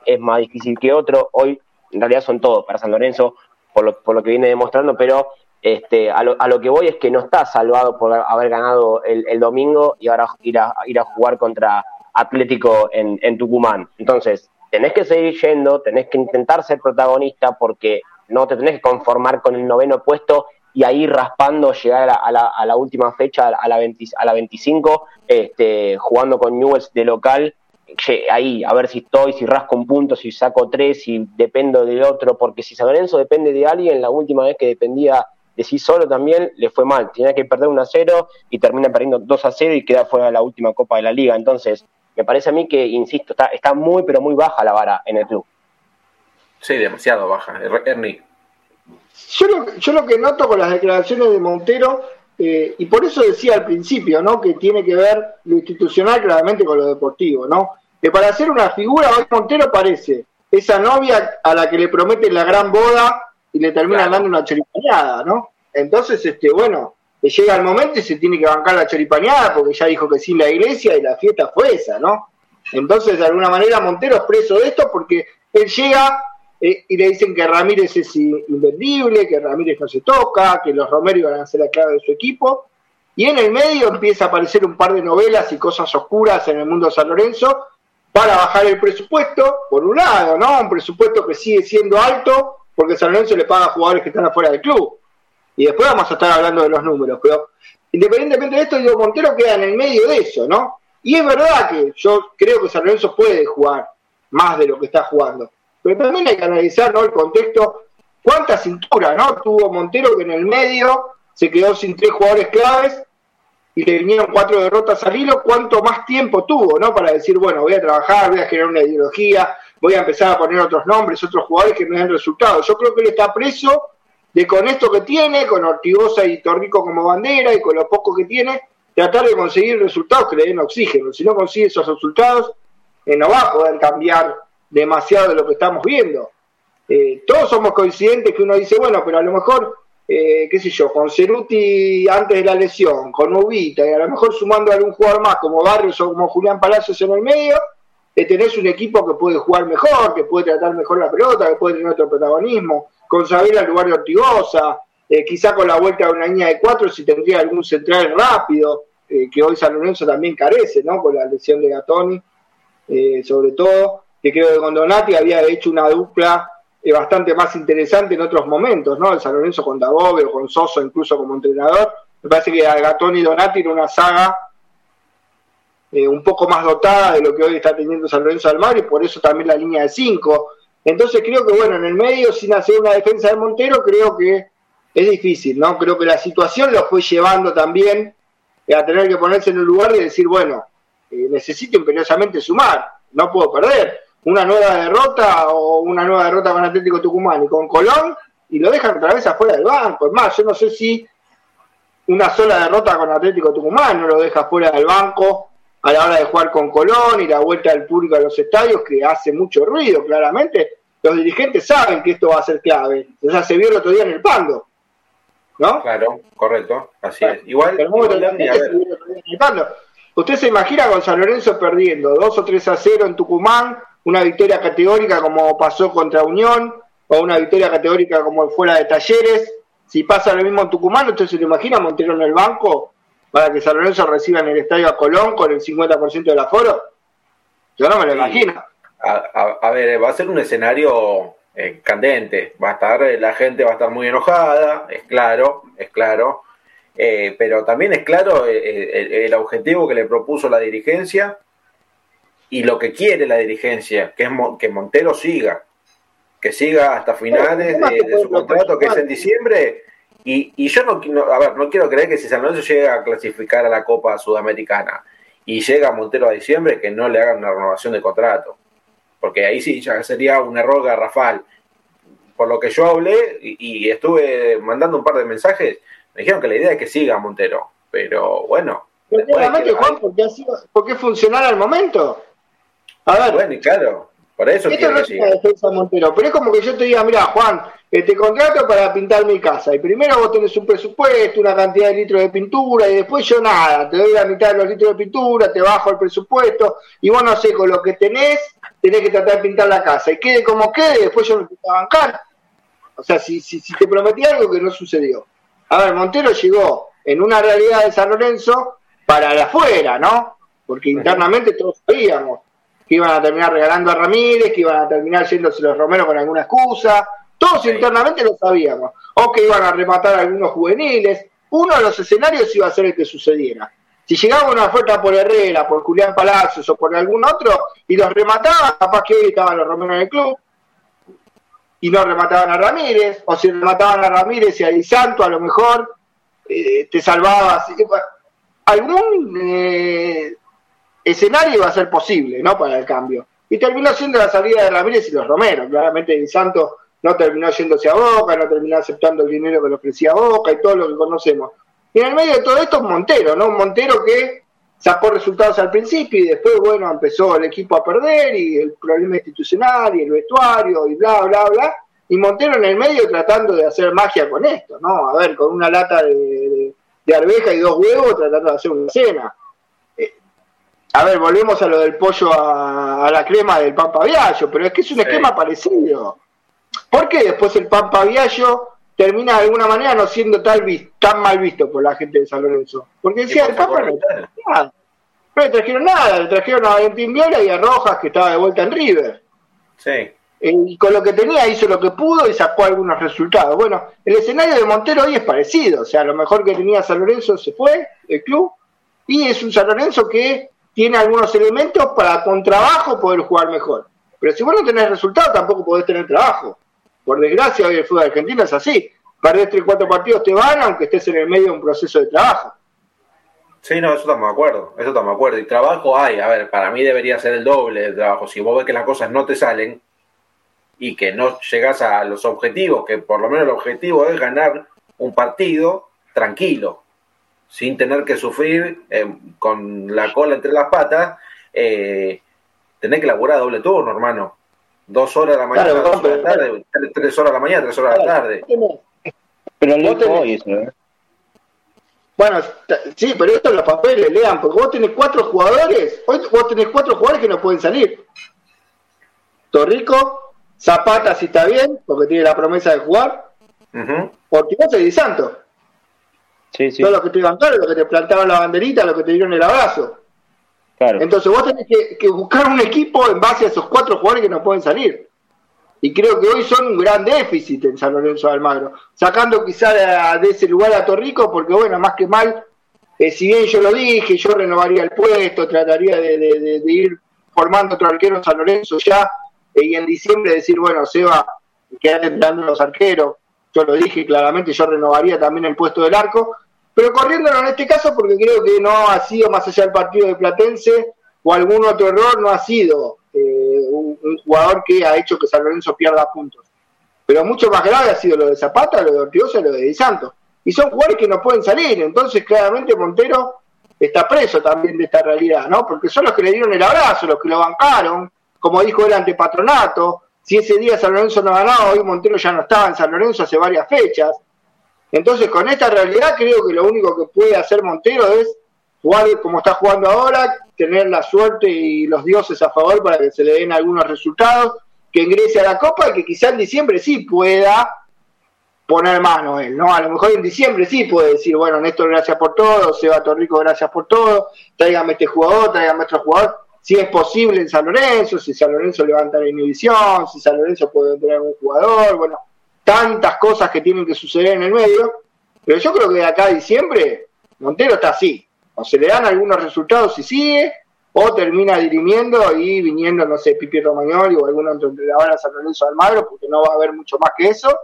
es más difícil que otro. Hoy en realidad son todos para San Lorenzo, por lo, por lo que viene demostrando, pero este, a, lo, a lo que voy es que no está salvado por haber ganado el, domingo y ahora ir a, ir a jugar contra Atlético en, en, Tucumán. Entonces, tenés que seguir yendo, tenés que intentar ser protagonista porque no te tenés que conformar con el noveno puesto y ahí raspando llegar a la, a la, última fecha, a la, 20, a la 25, este, jugando con Newells de local ahí, a ver si estoy, si rasco un punto, si saco tres, si dependo del otro, porque si San Lorenzo depende de alguien, la última vez que dependía de sí solo también le fue mal, tenía que perder 1 a 0 y termina perdiendo 2 a 0 y queda fuera de la última Copa de la Liga, entonces me parece a mí que, insisto, está, está muy pero muy baja la vara en el club. Sí, demasiado baja, Ernie. Yo lo, yo lo que noto con las declaraciones de Montero, eh, y por eso decía al principio, ¿no? Que tiene que ver lo institucional claramente con lo deportivo, ¿no? Que para hacer una figura, hoy Montero parece esa novia a la que le prometen la gran boda y le terminan dando una choripañada, ¿no? Entonces, este, bueno, le llega el momento y se tiene que bancar la choripañada porque ya dijo que sí la iglesia y la fiesta fue esa, ¿no? Entonces, de alguna manera, Montero es preso de esto porque él llega eh, y le dicen que Ramírez es invendible, que Ramírez no se toca, que los Romero iban a ser la clave de su equipo. Y en el medio empieza a aparecer un par de novelas y cosas oscuras en el mundo de San Lorenzo para bajar el presupuesto, por un lado, ¿no? Un presupuesto que sigue siendo alto porque San Lorenzo le paga a jugadores que están afuera del club. Y después vamos a estar hablando de los números, pero independientemente de esto, digo, Montero queda en el medio de eso, ¿no? Y es verdad que yo creo que San Lorenzo puede jugar más de lo que está jugando. Pero también hay que analizar ¿no? el contexto, cuánta cintura ¿no? tuvo Montero que en el medio se quedó sin tres jugadores claves y le vinieron cuatro derrotas al hilo, cuánto más tiempo tuvo ¿no? para decir, bueno, voy a trabajar, voy a generar una ideología, voy a empezar a poner otros nombres, otros jugadores que me den resultados. Yo creo que él está preso de con esto que tiene, con Ortigosa y Torrico como bandera y con lo poco que tiene, tratar de conseguir resultados que le den oxígeno. Si no consigue esos resultados, no va a poder cambiar demasiado de lo que estamos viendo. Eh, todos somos coincidentes que uno dice, bueno, pero a lo mejor, eh, qué sé yo, con Ceruti antes de la lesión, con Ubita, y a lo mejor sumando a algún jugador más como Barrios o como Julián Palacios en el medio, eh, tenés un equipo que puede jugar mejor, que puede tratar mejor la pelota, que puede tener otro protagonismo, con saber al lugar de Ortigosa, quizá con la vuelta de una línea de cuatro si tendría algún central rápido, que hoy San Lorenzo también carece, ¿no? Con la lesión de Gatoni, sobre todo que creo que con Donati había hecho una dupla eh, bastante más interesante en otros momentos, ¿no? El San Lorenzo con Dabove o con Soso incluso como entrenador. Me parece que Gatón y Donati era una saga eh, un poco más dotada de lo que hoy está teniendo San Lorenzo Mar y por eso también la línea de 5. Entonces creo que, bueno, en el medio, sin hacer una defensa de Montero, creo que es difícil, ¿no? Creo que la situación lo fue llevando también a tener que ponerse en el lugar de decir, bueno, eh, necesito imperiosamente sumar, no puedo perder una nueva derrota o una nueva derrota con Atlético Tucumán y con Colón y lo dejan otra vez afuera del banco. Es más, yo no sé si una sola derrota con Atlético Tucumán no lo deja fuera del banco a la hora de jugar con Colón y la vuelta del público a los estadios que hace mucho ruido, claramente. Los dirigentes saben que esto va a ser clave. sea, se vio el otro día en el Pando. ¿No? Claro, correcto, así es. Igual, Usted se imagina con San Lorenzo perdiendo 2 o 3 a 0 en Tucumán, una victoria categórica como pasó contra Unión, o una victoria categórica como fuera de Talleres. Si pasa lo mismo en Tucumán, ¿usted se lo imagina Montero en el banco para que San Lorenzo reciba en el estadio a Colón con el 50% del aforo? Yo no me lo imagino. A, ver, va a ser un escenario eh, candente. Va a estar, la gente va a estar muy enojada, es claro, es claro. Eh, pero también es claro eh, el, objetivo que le propuso la dirigencia y lo que quiere la dirigencia, que es que Montero siga, que siga hasta finales de, su contrato, que es en diciembre. Y, y yo no, a ver, no quiero creer que si San Lorenzo llega a clasificar a la Copa Sudamericana y llega Montero a diciembre, que no le hagan una renovación de contrato. Porque ahí sí ya sería un error garrafal. Por lo que yo hablé y, estuve mandando un par de mensajes, me dijeron que la idea es que siga Montero. Pero bueno. Juan, porque, porque funcionar al momento. A ver. Bueno, claro, por eso Esto no es una defensa Montero, pero es como que yo te diga, mira, Juan, eh, te contrato para pintar mi casa. Y primero vos tenés un presupuesto, una cantidad de litros de pintura, y después yo nada, te doy la mitad de los litros de pintura, te bajo el presupuesto, y vos no sé, con lo que tenés, tenés que tratar de pintar la casa. Y quede como quede, después yo no te voy a bancar. O sea, si, si, si te prometí algo que no sucedió. A ver, Montero llegó en una realidad de San Lorenzo para la afuera, ¿no? Porque internamente todos sabíamos que iban a terminar regalando a Ramírez, que iban a terminar yéndose los Romero con alguna excusa. Todos internamente lo sabíamos. O que iban a rematar a algunos juveniles. Uno de los escenarios iba a ser el que sucediera. Si llegaba una oferta por Herrera, por Julián Palacios o por algún otro y los remataban, capaz que hoy estaban los Romero en el club y no remataban a Ramírez, o si remataban a Ramírez y a Di Santo, a lo mejor eh, te salvabas. Algún eh, escenario iba a ser posible, ¿no? Para el cambio. Y terminó siendo la salida de Ramírez y los Romero. Claramente Di Santo no terminó yéndose a Boca, no terminó aceptando el dinero que le ofrecía Boca y todo lo que conocemos. Y en el medio de todo esto Montero, ¿no? Un Montero que sacó resultados al principio y después, bueno, empezó el equipo a perder y el problema institucional y el vestuario y bla, bla, bla. Y Montero en el medio tratando de hacer magia con esto, ¿no? A ver, con una lata de, de, arveja y dos huevos tratando de hacer una cena. A ver, volvemos a lo del pollo a, la crema del Pampa Viallo, pero es que es un esquema parecido. ¿Por qué después el Pampa Viallo termina de alguna manera no siendo tal tan mal visto por la gente de San Lorenzo. Porque decía, el Papa no, nada. no le trajeron nada, le trajeron a Valentín Viola y a Rojas, que estaba de vuelta en River. Sí. Eh, y con lo que tenía hizo lo que pudo y sacó algunos resultados. Bueno, el escenario de Montero hoy es parecido, o sea, lo mejor que tenía San Lorenzo se fue, el club, y es un San Lorenzo que tiene algunos elementos para con trabajo poder jugar mejor. Pero si vos no tenés resultados, tampoco podés tener trabajo. Por desgracia, hoy el fútbol argentino es así. Perdés 3 cuatro partidos, te van, aunque estés en el medio de un proceso de trabajo. Sí, no, eso estamos de acuerdo, eso estamos de acuerdo. Y trabajo hay, a ver, para mí debería ser el doble de trabajo. Si vos ves que las cosas no te salen y que no llegas a los objetivos, que por lo menos el objetivo es ganar un partido tranquilo, sin tener que sufrir eh, con la cola entre las patas, eh, tenés que laburar doble turno, hermano dos horas de la mañana, dos horas de la tarde, tres, horas de la mañana, tres horas de la tarde. Pero no hoy eso, ¿eh? Bueno, sí, pero esto en los papeles, lean, porque vos tenés cuatro jugadores, hoy vos tenés cuatro jugadores que no pueden salir. Torrico, Zapata si está bien, porque tiene la promesa de jugar, uh -huh. y Di Santo. Sí, sí. Todos los que te iban claro, los que te plantaban la banderita, los que te dieron el abrazo. Entonces vos tenés que, buscar un equipo en base a esos cuatro jugadores que no pueden salir. Y creo que hoy son un gran déficit en San Lorenzo de Almagro. Sacando quizá de, ese lugar a Torrico, porque bueno, más que mal, eh, si bien yo lo dije, yo renovaría el puesto, trataría de, ir formando otro arquero en San Lorenzo ya, eh, y en diciembre decir, bueno, Seba, quédate entrando los arqueros. Yo lo dije claramente, yo renovaría también el puesto del arco, pero corriéndolo en este caso porque creo que no ha sido más allá del partido de Platense o algún otro error, no ha sido eh, un, jugador que ha hecho que San Lorenzo pierda puntos. Pero mucho más grave ha sido lo de Zapata, lo de Ortigosa y lo de Di Santos. Y son jugadores que no pueden salir, entonces claramente Montero está preso también de esta realidad, ¿no? Porque son los que le dieron el abrazo, los que lo bancaron, como dijo él ante Patronato, si ese día San Lorenzo no ganaba, hoy Montero ya no estaba en San Lorenzo hace varias fechas. Entonces, con esta realidad, creo que lo único que puede hacer Montero es jugar como está jugando ahora, tener la suerte y los dioses a favor para que se le den algunos resultados, que ingrese a la Copa y que quizá en diciembre sí pueda poner mano él, ¿no? A lo mejor en diciembre sí puede decir, bueno, Néstor, gracias por todo, Seba Torrico, gracias por todo, tráigame este jugador, tráigame otro jugador, si es posible en San Lorenzo, si San Lorenzo levanta la inhibición, si San Lorenzo puede tener un jugador, bueno, tantas cosas que tienen que suceder en el medio, pero yo creo que de acá a diciembre Montero está así, o se le dan algunos resultados y sigue, o termina dirimiendo y viniendo, no sé, Pipi Romagnoli o algún otro entrenador a San Lorenzo de Almagro, porque no va a haber mucho más que eso.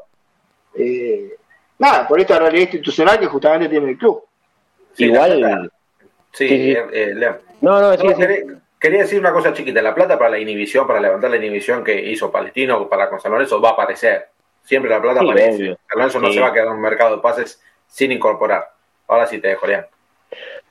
Eh, nada, por esta realidad institucional que justamente tiene el club. Igual. Sí, eh, eh, No, no, quería, quería, decir una cosa chiquita. La plata para la inhibición, para levantar la inhibición que hizo Palestino para con San Lorenzo va a aparecer. Siempre la plata aparece. Alonso no se va a quedar en un mercado de pases sin incorporar. Ahora sí te dejo, Lean.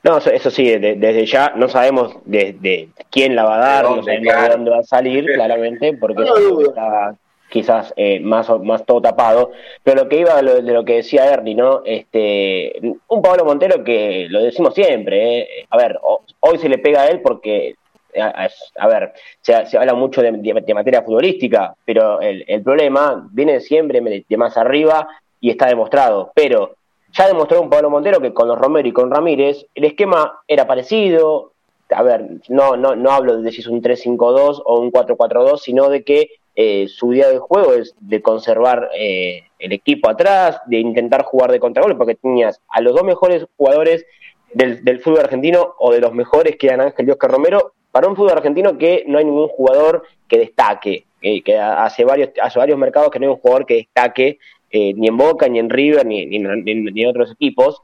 No, eso, sí, desde ya no sabemos de, quién la va a dar, no sabemos de dónde va a salir, claramente, porque está quizás eh, más, más todo tapado. Pero lo que iba de lo, que decía Ernie, ¿no? Este, un Pablo Montero que lo decimos siempre, ¿eh? a ver, hoy se le pega a él porque a, ver, se, habla mucho de, materia futbolística, pero el, problema viene siempre de, más arriba y está demostrado. Pero ya demostró un Pablo Montero que con los Romero y con Ramírez el esquema era parecido. A ver, no, no, no hablo de si es un 3-5-2 o un 4-4-2, sino de que eh, su día de juego es de conservar eh, el equipo atrás, de intentar jugar de contragol, porque tenías a los dos mejores jugadores del, del, fútbol argentino o de los mejores que eran Ángel y Oscar Romero para un fútbol argentino que no hay ningún jugador que destaque, que hace varios, hace varios mercados que no hay un jugador que destaque eh, ni en Boca, ni en River, ni, ni, en otros equipos.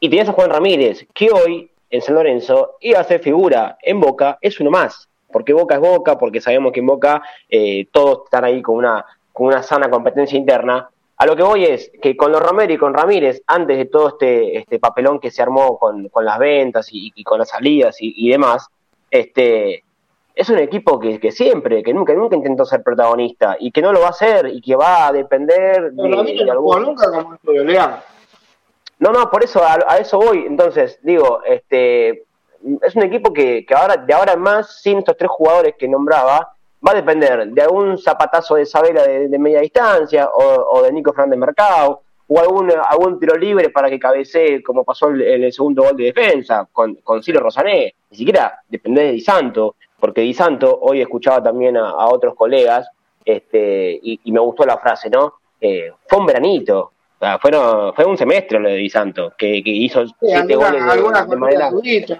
Y tenías a Juan Ramírez, que hoy en San Lorenzo iba a ser figura en Boca, es uno más, porque Boca es Boca, porque sabemos que en Boca eh, todos están ahí con una con una sana competencia interna. A lo que voy es que con los Romero y con Ramírez, antes de todo este, este papelón que se armó con, las ventas y, con las salidas y, demás, este, es un equipo que, que, siempre, que nunca, nunca intentó ser protagonista y que no lo va a hacer y que va a depender de, de algún... nunca como No, no, por eso a, a, eso voy. Entonces, digo, este es un equipo que, que ahora, de ahora en más, sin estos tres jugadores que nombraba, va a depender de algún zapatazo de Sabela de, media distancia o, de Nico Fernández Mercado o algún, algún tiro libre para que cabecee como pasó en el, segundo gol de defensa con, con Ciro Rosané. Ni siquiera depende de Di Santo, porque Di Santo, hoy escuchaba también a, otros colegas este, y, me gustó la frase, ¿no? Eh, fue un veranito, fueron, fue un semestre lo de Di Santo, que, hizo siete goles de,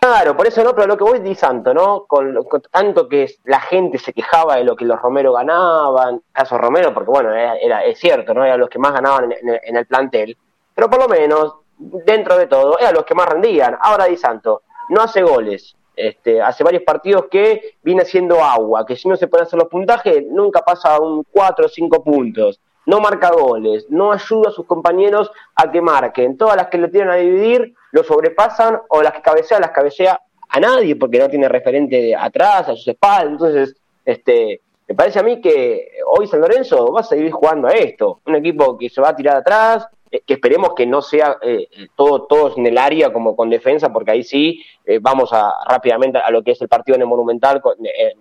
Claro, por eso no, pero lo que voy Di Santo, ¿no? Con, tanto que la gente se quejaba de lo que los Romero ganaban, caso Romero, porque bueno, era, es cierto, ¿no? Eran los que más ganaban en, el plantel, pero por lo menos, dentro de todo, eran los que más rendían. Ahora Di Santo no hace goles, este, hace varios partidos que viene haciendo agua, que si no se pueden hacer los puntajes, nunca pasa un 4 o 5 puntos no marca goles, no ayuda a sus compañeros a que marquen. Todas las que le tienen a dividir lo sobrepasan o las que cabecea las cabecea a nadie porque no tiene referente atrás, a sus espaldas. Entonces, este, me parece a mí que hoy San Lorenzo va a seguir jugando a esto. Un equipo que se va a tirar atrás, eh, que esperemos que no sea eh, todo todos en el área como con defensa, porque ahí sí eh, vamos a rápidamente a lo que es el partido en el Monumental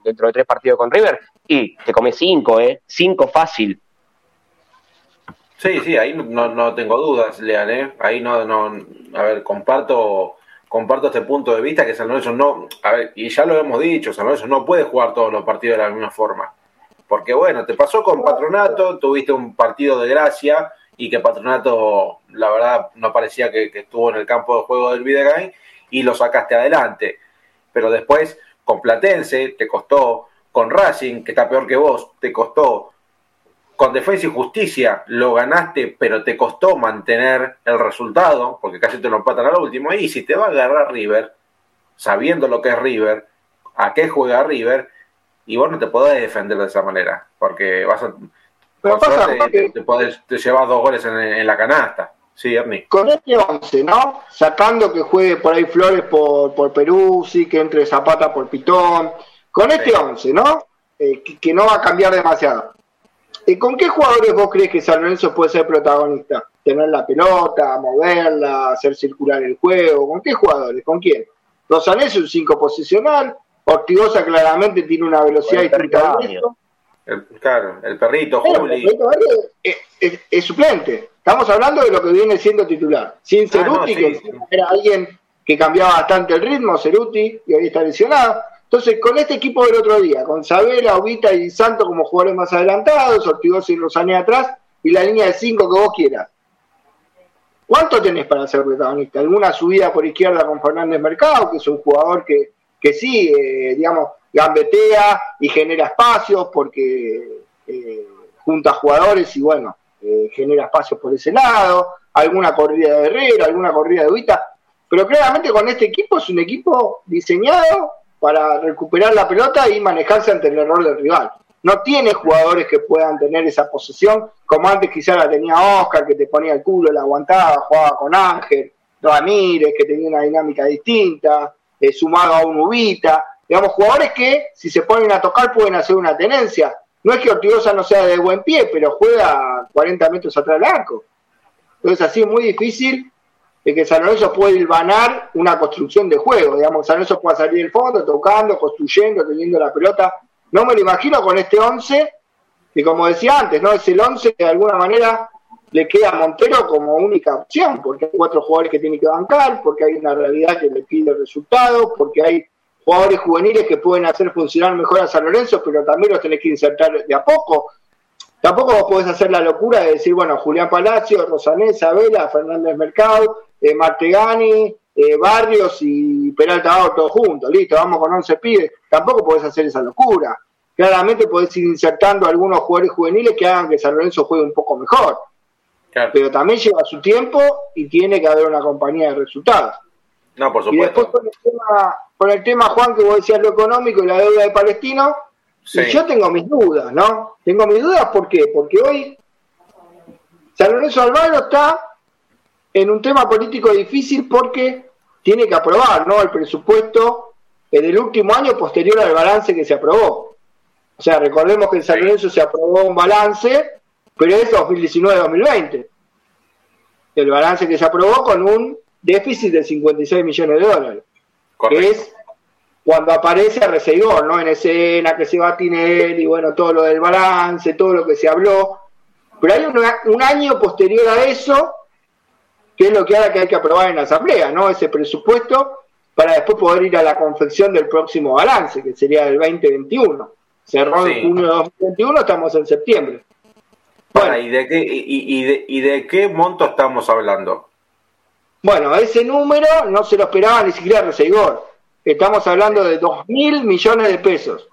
dentro de tres partidos con River y te come cinco, eh, cinco fácil Sí, sí, ahí no, no tengo dudas, Lean, ¿eh? Ahí no, no, a ver, comparto, comparto este punto de vista que San Lorenzo no, a ver, y ya lo hemos dicho, San Lorenzo no puede jugar todos los partidos de la misma forma. Porque bueno, te pasó con Patronato, tuviste un partido de gracia y que Patronato, la verdad, no parecía que, estuvo en el campo de juego del Videgain y lo sacaste adelante. Pero después, con Platense, te costó, con Racing, que está peor que vos, te costó, con Defensa y Justicia lo ganaste, pero te costó mantener el resultado, porque casi te lo empatan al último. Y si te va a agarrar River, sabiendo lo que es River, a qué juega River, y vos no te podés defender de esa manera, porque vas a. Pero te, te, llevar dos goles en, la canasta. Sí, Ernie. Con este 11, ¿no? Sacando que juegue por ahí Flores por, por Perú, sí, que entre Zapata por Pitón. Con este 11, ¿no? Eh, que no va a cambiar demasiado ¿Con qué jugadores vos crees que San Lorenzo puede ser protagonista? Tener la pelota, moverla, hacer circular el juego. ¿Con qué jugadores? ¿Con quién? Rosanés es un 5 posicional. Ortigosa claramente tiene una velocidad distinta el, Claro, el perrito, Juli. es, suplente. Estamos hablando de lo que viene siendo titular. Sin ah, Ceruti, que era alguien que cambiaba bastante el ritmo, Ceruti, y ahí está lesionado. Entonces, con este equipo del otro día, con Sabela, Ovita y Santo como jugadores más adelantados, Ortigosa y Rosané atrás, y la línea de cinco que vos quieras. ¿Cuánto tenés para ser protagonista? ¿Alguna subida por izquierda con Fernández Mercado, que es un jugador que, que sí, eh, digamos, gambetea y genera espacios porque eh, junta jugadores y bueno, eh, genera espacios por ese lado, alguna corrida de Herrera, alguna corrida de Ovita, pero claramente con este equipo es un equipo diseñado para recuperar la pelota y manejarse ante el error del rival. No tiene jugadores que puedan tener esa posesión, como antes quizá la tenía Oscar, que te ponía el culo, la aguantaba, jugaba con Ángel, Ramírez, que tenía una dinámica distinta, eh, sumado a un Ubita. Digamos, jugadores que, si se ponen a tocar, pueden hacer una tenencia. No es que Ortigosa no sea de buen pie, pero juega 40 metros atrás del arco. Entonces, así es muy difícil de que San Lorenzo puede ilvanar una construcción de juego. Digamos, San Lorenzo puede salir del fondo, tocando, construyendo, teniendo la pelota. No me lo imagino con este 11, que como decía antes, no es el 11 que de alguna manera le queda a Montero como única opción, porque hay cuatro jugadores que tiene que bancar, porque hay una realidad que le pide resultados, porque hay jugadores juveniles que pueden hacer funcionar mejor a San Lorenzo, pero también los tenés que insertar de a poco. Tampoco vos podés hacer la locura de decir, bueno, Julián Palacio, Rosanés, Vela, Fernández Mercado, eh, Martegani, eh, Barrios y Peralta todos juntos, listo, vamos con 11 pibes. Tampoco podés hacer esa locura. Claramente podés ir insertando algunos jugadores juveniles que hagan que San Lorenzo juegue un poco mejor. Pero también lleva su tiempo y tiene que haber una compañía de resultados. No, por supuesto. Y después con el tema, con el tema Juan, que vos decías lo económico y la deuda de Palestino, Y yo tengo mis dudas, ¿no? Tengo mis dudas, ¿por qué? Porque hoy San Lorenzo Alvaro está en un tema político difícil porque tiene que aprobar, ¿no? El presupuesto en el último año posterior al balance que se aprobó. O sea, recordemos que en San Lorenzo se aprobó un balance, pero es 2019-2020. El balance que se aprobó con un déficit de 56 millones de dólares. Que es cuando aparece a Reseigor, ¿no? En escena, que se va a Tinelli, bueno, todo lo del balance, todo lo que se habló. Pero hay un año posterior a eso, que es lo que ahora que hay que aprobar en la Asamblea, ¿no? Ese presupuesto para después poder ir a la confección del próximo balance, que sería el 2021. Cerró en junio de 2021, estamos en septiembre. Bueno, ¿y, de qué, y, de, qué monto estamos hablando? Bueno, ese número no se lo esperaba ni siquiera Reseigor. Estamos hablando de 2 mil millones de pesos.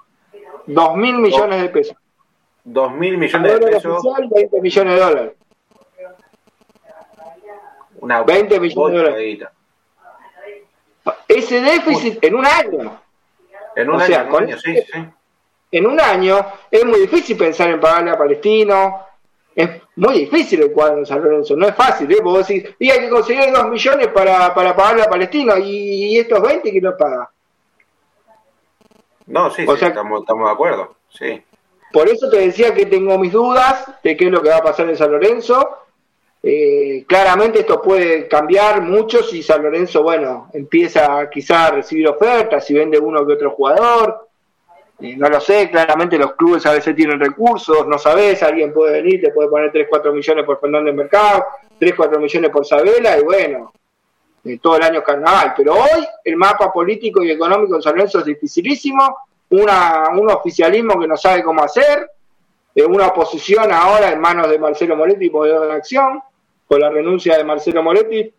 2 mil millones de pesos. 2 mil millones de pesos. Oficial, 20 millones de dólares. Una 20 millones de dólares. Ese déficit en un año. En un año, con año sí, sí. En un año es muy difícil pensar en pagarle a Palestino. Es muy difícil el cuadro de San Lorenzo, no es fácil, ¿eh? Vos decís, y hay que conseguir 2 millones para, para pagarle a Palestino, y, estos 20 que no paga. No, sí, sí estamos, estamos de acuerdo, sí. Por eso te decía que tengo mis dudas de qué es lo que va a pasar en San Lorenzo. Eh, claramente esto puede cambiar mucho si San Lorenzo, bueno, empieza quizá a recibir ofertas, si vende uno que otro jugador. Eh, no lo sé, claramente los clubes a veces tienen recursos, no sabes, alguien puede venir, te puede poner 3, 4 millones por Fernández Mercado, 3, 4 millones por Sabela y bueno, eh, todo el año carnaval. Pero hoy el mapa político y económico en San Lorenzo es dificilísimo, una, un oficialismo que no sabe cómo hacer, una oposición ahora en manos de Marcelo Moretti por de acción, con la renuncia de Marcelo Moretti,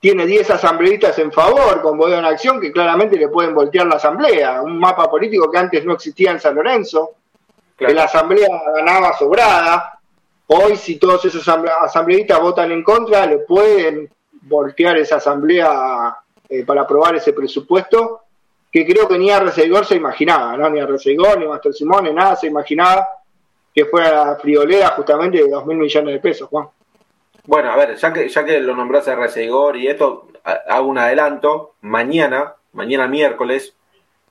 tiene 10 asambleístas en favor con Bodega en Acción que claramente le pueden voltear la asamblea, un mapa político que antes no existía en San Lorenzo, que la asamblea ganaba sobrada, hoy si todos esos asambleístas votan en contra, le pueden voltear esa asamblea eh, para aprobar ese presupuesto, que creo que ni a Reseigor se imaginaba, ¿no? ni a Reseigor, ni a Master Simón, nada se imaginaba que fuera la friolera justamente de 2 mil millones de pesos, Juan. Bueno, a ver, ya que, ya que lo nombraste a y esto, hago un adelanto. Mañana, mañana miércoles,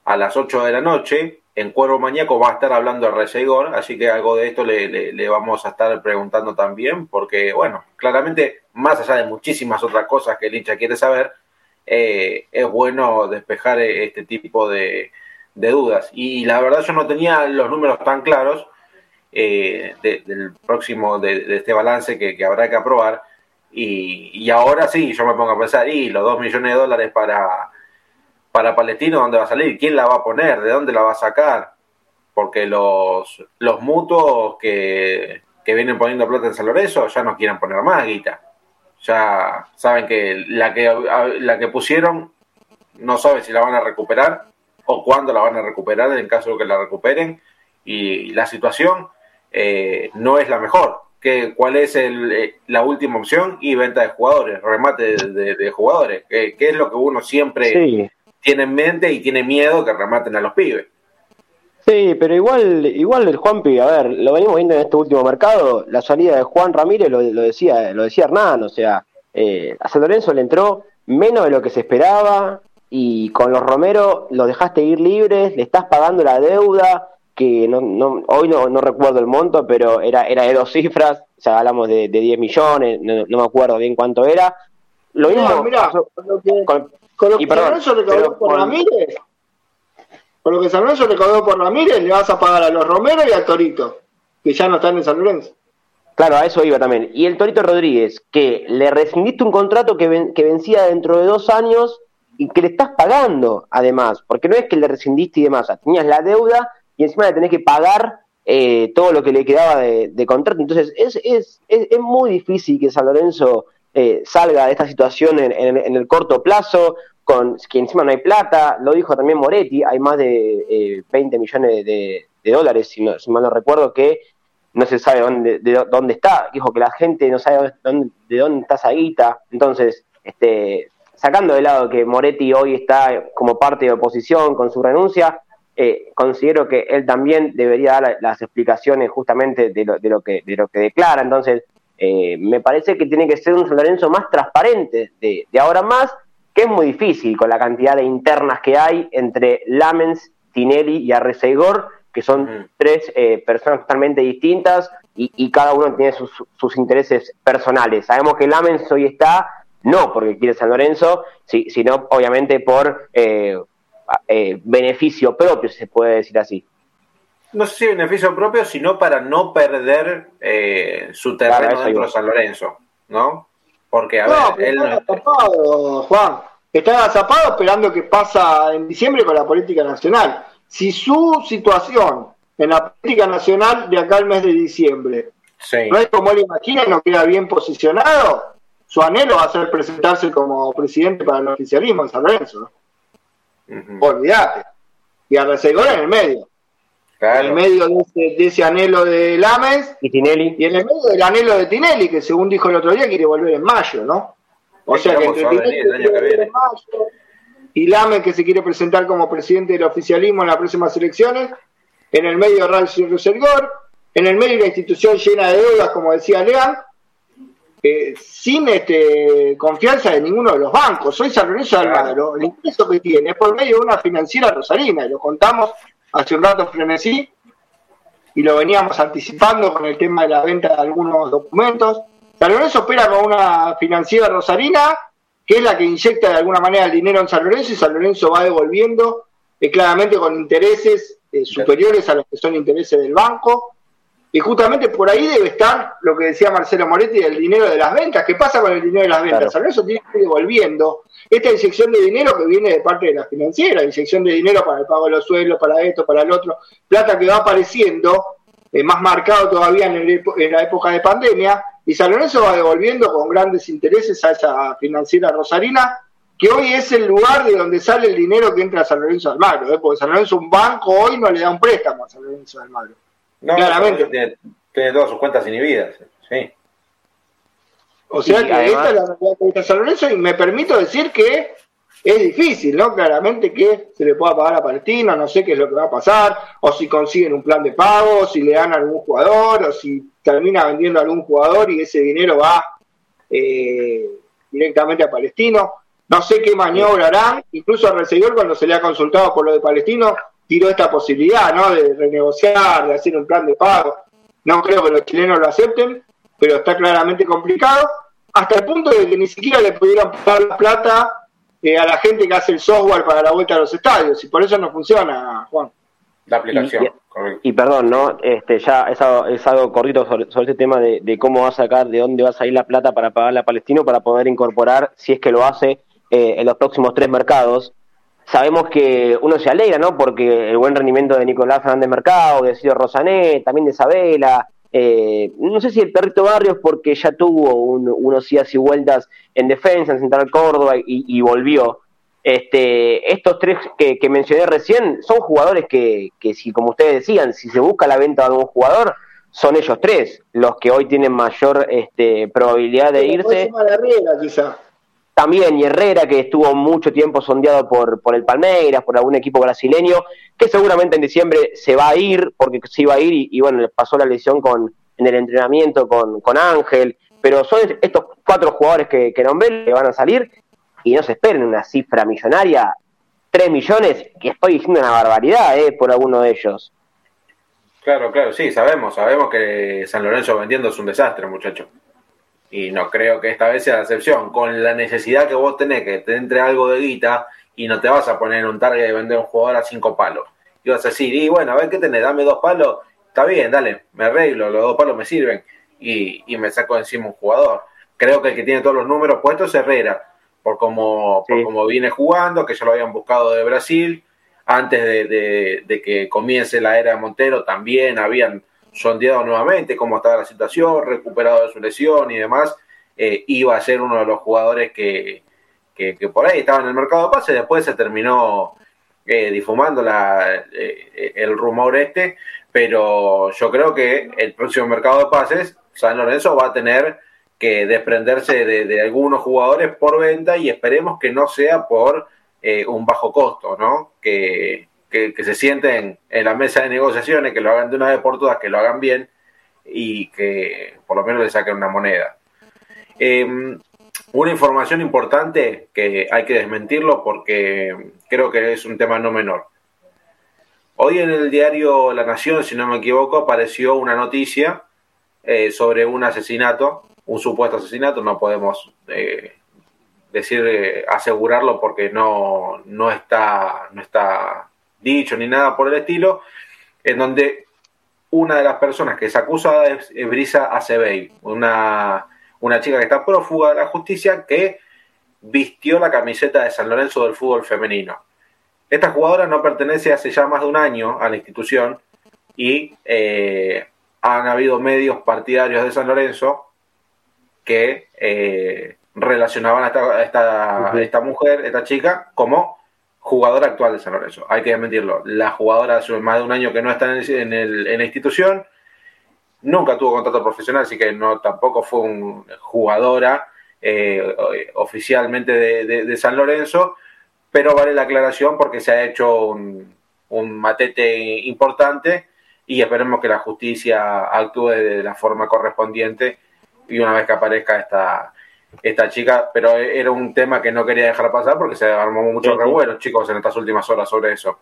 a las 8 de la noche, en Cuervo Mañaco va a estar hablando Resegor, así que algo de esto le, le, vamos a estar preguntando también, porque, bueno, claramente, más allá de muchísimas otras cosas que el hincha quiere saber, eh, es bueno despejar este tipo de, dudas. Y la verdad yo no tenía los números tan claros, eh, del próximo, de, este balance que, habrá que aprobar. Y, ahora sí, yo me pongo a pensar, y los dos millones de dólares para, para Palestino, ¿dónde va a salir? ¿Quién la va a poner? ¿De dónde la va a sacar? Porque los, los mutuos que, que vienen poniendo plata en San Lorenzo ya no quieren poner más guita. Ya saben que la que, la que pusieron no sabe si la van a recuperar o cuándo la van a recuperar en caso de que la recuperen. Y la situación eh, no es la mejor. ¿Qué, ¿Cuál es el, eh, la última opción? Y venta de jugadores, remate de, jugadores, que, es lo que uno siempre tiene en mente y tiene miedo que rematen a los pibes. Sí, pero igual, igual el Juanpi, a ver, lo venimos viendo en este último mercado, la salida de Juan Ramírez lo, decía, lo decía Hernán, o sea, eh, a San Lorenzo le entró menos de lo que se esperaba y con los Romero los dejaste ir libres, le estás pagando la deuda, que no, no, hoy no, no recuerdo el monto, pero era, era de dos cifras, o sea, hablamos de, de 10 millones, no, me acuerdo bien cuánto era. Lo mismo. Mira, con lo que, con, lo que San Lorenzo recaudó por Ramírez, con lo que San Lorenzo recaudó por Ramírez, le vas a pagar a los Romero y al Torito, que ya no están en San Lorenzo. Claro, a eso iba también. Y el Torito Rodríguez, que le rescindiste un contrato que, que vencía dentro de dos años y que le estás pagando, además, porque no es que le rescindiste y demás, tenías la deuda y encima le tenés que pagar eh, todo lo que le quedaba de, contrato. Entonces, es, es, es, muy difícil que San Lorenzo eh, salga de esta situación en, el corto plazo, con que encima no hay plata, lo dijo también Moretti, hay más de 20 eh, millones de, dólares, si, no, si, mal no recuerdo, que no se sabe dónde, de dónde está, dijo que la gente no sabe dónde, de dónde está esa guita, entonces, este, sacando de lado que Moretti hoy está como parte de oposición con su renuncia, eh, considero que él también debería dar las explicaciones justamente de lo, de lo, que, de lo que declara. Entonces, eh, me parece que tiene que ser un San Lorenzo más transparente de, ahora más, que es muy difícil con la cantidad de internas que hay entre Lamens, Tinelli y Arreceigor, que son mm. tres eh, personas totalmente distintas y, y, cada uno tiene sus, sus intereses personales. Sabemos que Lamens hoy está no porque quiere San Lorenzo, si, sino obviamente por eh, eh, beneficio propio, si se puede decir así. No sé si beneficio propio, sino para no perder eh, su terreno dentro de San Lorenzo, ¿no? Porque, a no, ver, él zapado, Juan. Está zapado esperando que pasa en diciembre con la política nacional. Si su situación en la política nacional de acá al mes de diciembre sí. no es como él imagina y no queda bien posicionado, su anhelo va a ser presentarse como presidente para el oficialismo en San Lorenzo. Uh -huh. Olvídate. Y a Resegor en el medio. Claro. En el medio de ese, de ese, anhelo de Lames. Y Tinelli. Y en el medio del anhelo de Tinelli, que según dijo el otro día, quiere volver en mayo, ¿no? O sea que entre Tinelli el año que viene. Mayo, y Lames, que se quiere presentar como presidente del oficialismo en las próximas elecciones. En el medio Ralph Resegor. En el medio una institución llena de deudas, como decía Leán eh, sin este, confianza de ninguno de los bancos. Soy San Lorenzo de Almagro, el ingreso que tiene es por medio de una financiera rosarina, y lo contamos hace un rato frenesí, y lo veníamos anticipando con el tema de la venta de algunos documentos. San Lorenzo opera con una financiera rosarina, que es la que inyecta de alguna manera el dinero en San Lorenzo, y San Lorenzo va devolviendo eh, claramente con intereses eh, superiores a los que son intereses del banco y justamente por ahí debe estar lo que decía Marcelo Moretti del dinero de las ventas. ¿Qué pasa con el dinero de las ventas? Claro. Eso tiene que ir devolviendo esta inyección de dinero que viene de parte de la financiera, inyección de dinero para el pago de los sueldos, para esto, para el otro, plata que va apareciendo, eh, más marcado todavía en, el, en, la época de pandemia, y San Lorenzo va devolviendo con grandes intereses a esa financiera rosarina, que hoy es el lugar de donde sale el dinero que entra a San Lorenzo de Almagro, ¿eh? porque San Lorenzo, un banco hoy no le da un préstamo a San Lorenzo de Almagro. No, Claramente. Tiene, tiene, todas sus cuentas inhibidas, sí. O sea que además... esta es la realidad de San Lorenzo y me permito decir que es difícil, ¿no? Claramente que se le pueda pagar a Palestino, no sé qué es lo que va a pasar, o si consiguen un plan de pago, o si le dan a algún jugador, o si termina vendiendo a algún jugador y ese dinero va eh, directamente a Palestino. No sé qué maniobra harán, incluso al recibidor cuando se le ha consultado por lo de Palestino, tiró esta posibilidad, ¿no? De renegociar, de hacer un plan de pago. No creo que los chilenos lo acepten, pero está claramente complicado, hasta el punto de que ni siquiera le pudieran pagar la plata eh, a la gente que hace el software para la vuelta a los estadios, y por eso no funciona, Juan. La aplicación. Y, y, y perdón, ¿no? Este, ya es algo, es algo cortito sobre, sobre este tema de, de, cómo va a sacar, de dónde va a salir la plata para pagarle a Palestino para poder incorporar, si es que lo hace, eh, en los próximos tres mercados sabemos que uno se alegra, ¿no? Porque el buen rendimiento de Nicolás Fernández Mercado, de Ciro Rosané, también de Isabela, eh, no sé si el Perrito Barrios, porque ya tuvo un, unos idas y vueltas en defensa, en Central Córdoba y, y volvió. Este, estos tres que, que, mencioné recién son jugadores que, que, si como ustedes decían, si se busca la venta de algún jugador, son ellos tres los que hoy tienen mayor este, probabilidad de irse. Quizá también y Herrera, que estuvo mucho tiempo sondeado por, por el Palmeiras, por algún equipo brasileño, que seguramente en diciembre se va a ir, porque se iba a ir y, bueno, le pasó la lesión con, en el entrenamiento con, con Ángel, pero son estos cuatro jugadores que, que nombré que van a salir y no se esperen una cifra millonaria, 3 millones, que estoy diciendo una barbaridad eh, por alguno de ellos. Claro, claro, sí, sabemos, sabemos que San Lorenzo vendiendo es un desastre, muchacho y no creo que esta vez sea la excepción, con la necesidad que vos tenés que te entre algo de guita y no te vas a poner un target de vender un jugador a cinco palos. Y vas a decir, y bueno, a ver qué tenés, dame dos palos, está bien, dale, me arreglo, los dos palos me sirven y, y me saco encima un jugador. Creo que el que tiene todos los números puestos es Herrera, por como, sí. por como viene jugando, que ya lo habían buscado de Brasil, antes de, de, de que comience la era de Montero también habían sondeado nuevamente cómo estaba la situación, recuperado de su lesión y demás, eh, iba a ser uno de los jugadores que, que, que, por ahí estaba en el mercado de pases, después se terminó eh, difumando la, eh, el rumor este, pero yo creo que el próximo mercado de pases, San Lorenzo va a tener que desprenderse de, de algunos jugadores por venta y esperemos que no sea por eh, un bajo costo, ¿no? Que, que, se sienten en la mesa de negociaciones, que lo hagan de una vez por todas, que lo hagan bien y que por lo menos le saquen una moneda. Em, una información importante que hay que desmentirlo porque creo que es un tema no menor. Hoy en el diario La Nación, si no me equivoco, apareció una noticia eh, sobre un asesinato, un supuesto asesinato, no podemos eh, decir, eh, asegurarlo porque no, no, está, no está dicho ni nada por el estilo, en donde una de las personas que es acusada es Brisa Acebey, una, una chica que está prófuga de la justicia que vistió la camiseta de San Lorenzo del fútbol femenino. Esta jugadora no pertenece hace ya más de un año a la institución y eh, han habido medios partidarios de San Lorenzo que eh, relacionaban a esta, esta, mujer, esta chica, como jugadora actual de San Lorenzo. Hay que desmentirlo. La jugadora hace más de un año que no está en, el, en, la institución, nunca tuvo contrato profesional, así que no tampoco fue una jugadora eh, oficialmente de, San Lorenzo, pero vale la aclaración porque se ha hecho un, un matete importante y esperemos que la justicia actúe de la forma correspondiente y una vez que aparezca esta, esta chica, pero era un tema que no quería dejar pasar porque se armó mucho revuelo, chicos, en estas últimas horas sobre eso.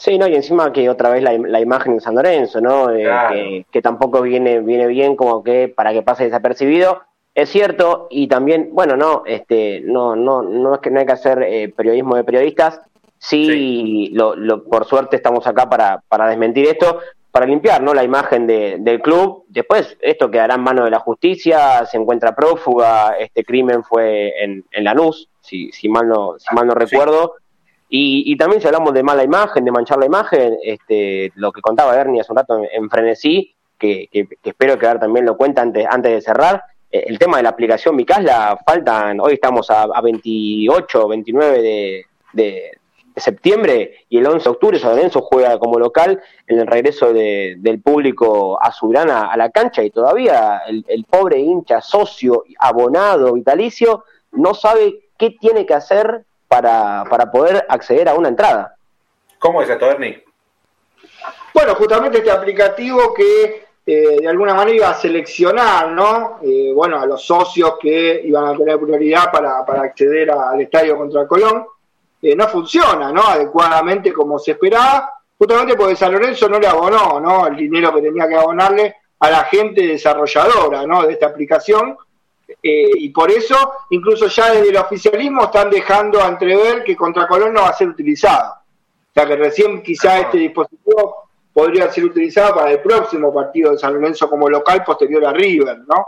Sí, no, y encima que otra vez la, la imagen de San Lorenzo, ¿no? Eh, que, tampoco viene, viene bien como que para que pase desapercibido. Es cierto, y también, bueno, no, este, no, no, no es que no hay que hacer eh, periodismo de periodistas, sí, Lo, lo, por suerte estamos acá para, para desmentir esto, para limpiar ¿no? la imagen de, del club. Después esto quedará en manos de la justicia, se encuentra prófuga, este crimen fue en, en Lanús, si, si, mal no, si mal no recuerdo. Y, y, también si hablamos de mala imagen, de manchar la imagen, este, lo que contaba Ernie hace un rato en, Frenesí, que, que, espero que ahora también lo cuenta antes, antes de cerrar, eh, el tema de la aplicación Micasla, faltan, hoy estamos a, a 28, 29 de, de, septiembre y el 11 de octubre San Lorenzo juega como local en el regreso del público azulgrana a la cancha y todavía el, pobre hincha, socio, abonado, vitalicio, no sabe qué tiene que hacer para, para poder acceder a una entrada. ¿Cómo es esto, Ernie? Bueno, justamente este aplicativo que eh, de alguna manera iba a seleccionar, ¿no? Eh, bueno, a los socios que iban a tener prioridad para, para acceder al estadio contra Colón. Eh, no funciona ¿no? adecuadamente como se esperaba, justamente porque San Lorenzo no le abonó ¿no? el dinero que tenía que abonarle a la gente desarrolladora ¿no? de esta aplicación. Eh, y por eso, incluso ya desde el oficialismo están dejando a entrever que contra Colón no va a ser utilizado. O sea que recién quizá este dispositivo podría ser utilizado para el próximo partido de San Lorenzo como local posterior a River, ¿no?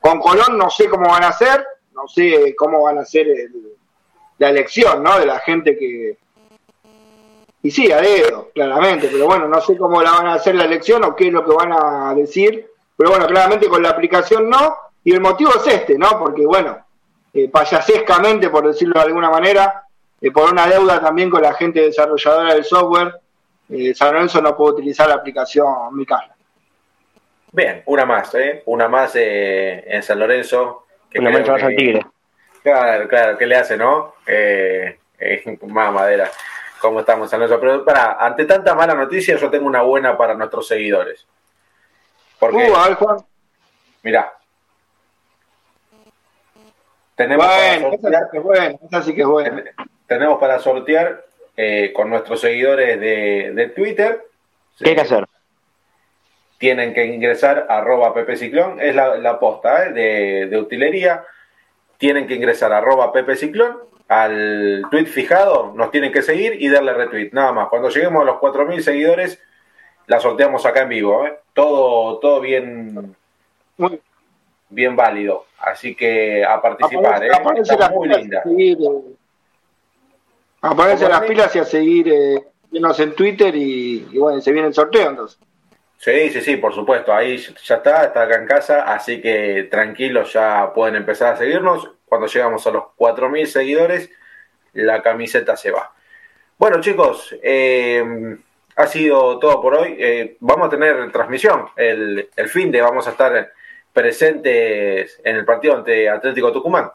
Con Colón no sé cómo van a hacer, no sé cómo van a hacer el, la elección, ¿no? De la gente que... Y sí, a dedo, claramente, pero bueno, no sé cómo la van a hacer la elección o qué es lo que van a decir, pero bueno, claramente con la aplicación no, y el motivo es este, ¿no? Porque bueno, eh, payasescamente, por decirlo de alguna manera, eh, por una deuda también con la gente desarrolladora del software, eh, San Lorenzo no puede utilizar la aplicación Micala. Bien, una más, ¿eh? Una más eh, en San Lorenzo. Que una más al Tigre. Claro, claro, ¿qué le hace, no? Eh, eh, más madera. ¿Cómo estamos, Alonso? Pero para, ante tanta mala noticia, yo tengo una buena para nuestros seguidores. Porque, uh, a ver, Juan. Mirá. Tenemos bueno, para sortear, esa sí esa sí que es buena. Tenemos para sortear eh, con nuestros seguidores de, de Twitter. ¿Qué hay que hacer? Tienen que ingresar a arroba Ciclón, es la, la posta eh, de, de utilería tienen que ingresar a arroba Pepe Ciclón, al tweet fijado, nos tienen que seguir y darle retweet, nada más. Cuando lleguemos a los 4.000 seguidores, la sorteamos acá en vivo, ¿eh? todo, todo bien, bien válido. Así que a participar, ¿eh? aparece, ¿eh? muy linda. aparece las pilas y a seguir eh, en Twitter y, y bueno, se viene el sorteo entonces. Sí, sí, sí, por supuesto. Ahí ya está, está acá en casa, así que tranquilos, ya pueden empezar a seguirnos. Cuando llegamos a los 4.000 seguidores, la camiseta se va. Bueno, chicos, eh, ha sido todo por hoy. Eh, vamos a tener transmisión el, el fin de, vamos a estar presentes en el partido ante Atlético Tucumán.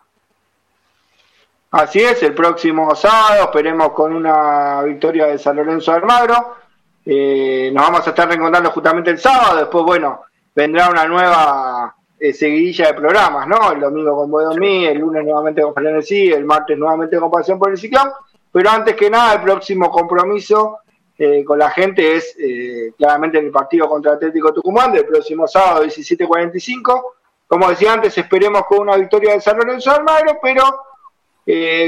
Así es, el próximo sábado esperemos con una victoria de San Lorenzo Almagro. Eh, nos vamos a estar reencontrando justamente el sábado, después, bueno, vendrá una nueva eh, seguidilla de programas, ¿no? El domingo con Bodomí, el lunes nuevamente con Frenesí, el martes nuevamente con Pasión por el Ciclón, pero antes que nada, el próximo compromiso eh, con la gente es eh, claramente en el partido contra Atlético Tucumán del próximo sábado 17.45. Como decía antes, esperemos con una victoria de San Lorenzo Almagro, pero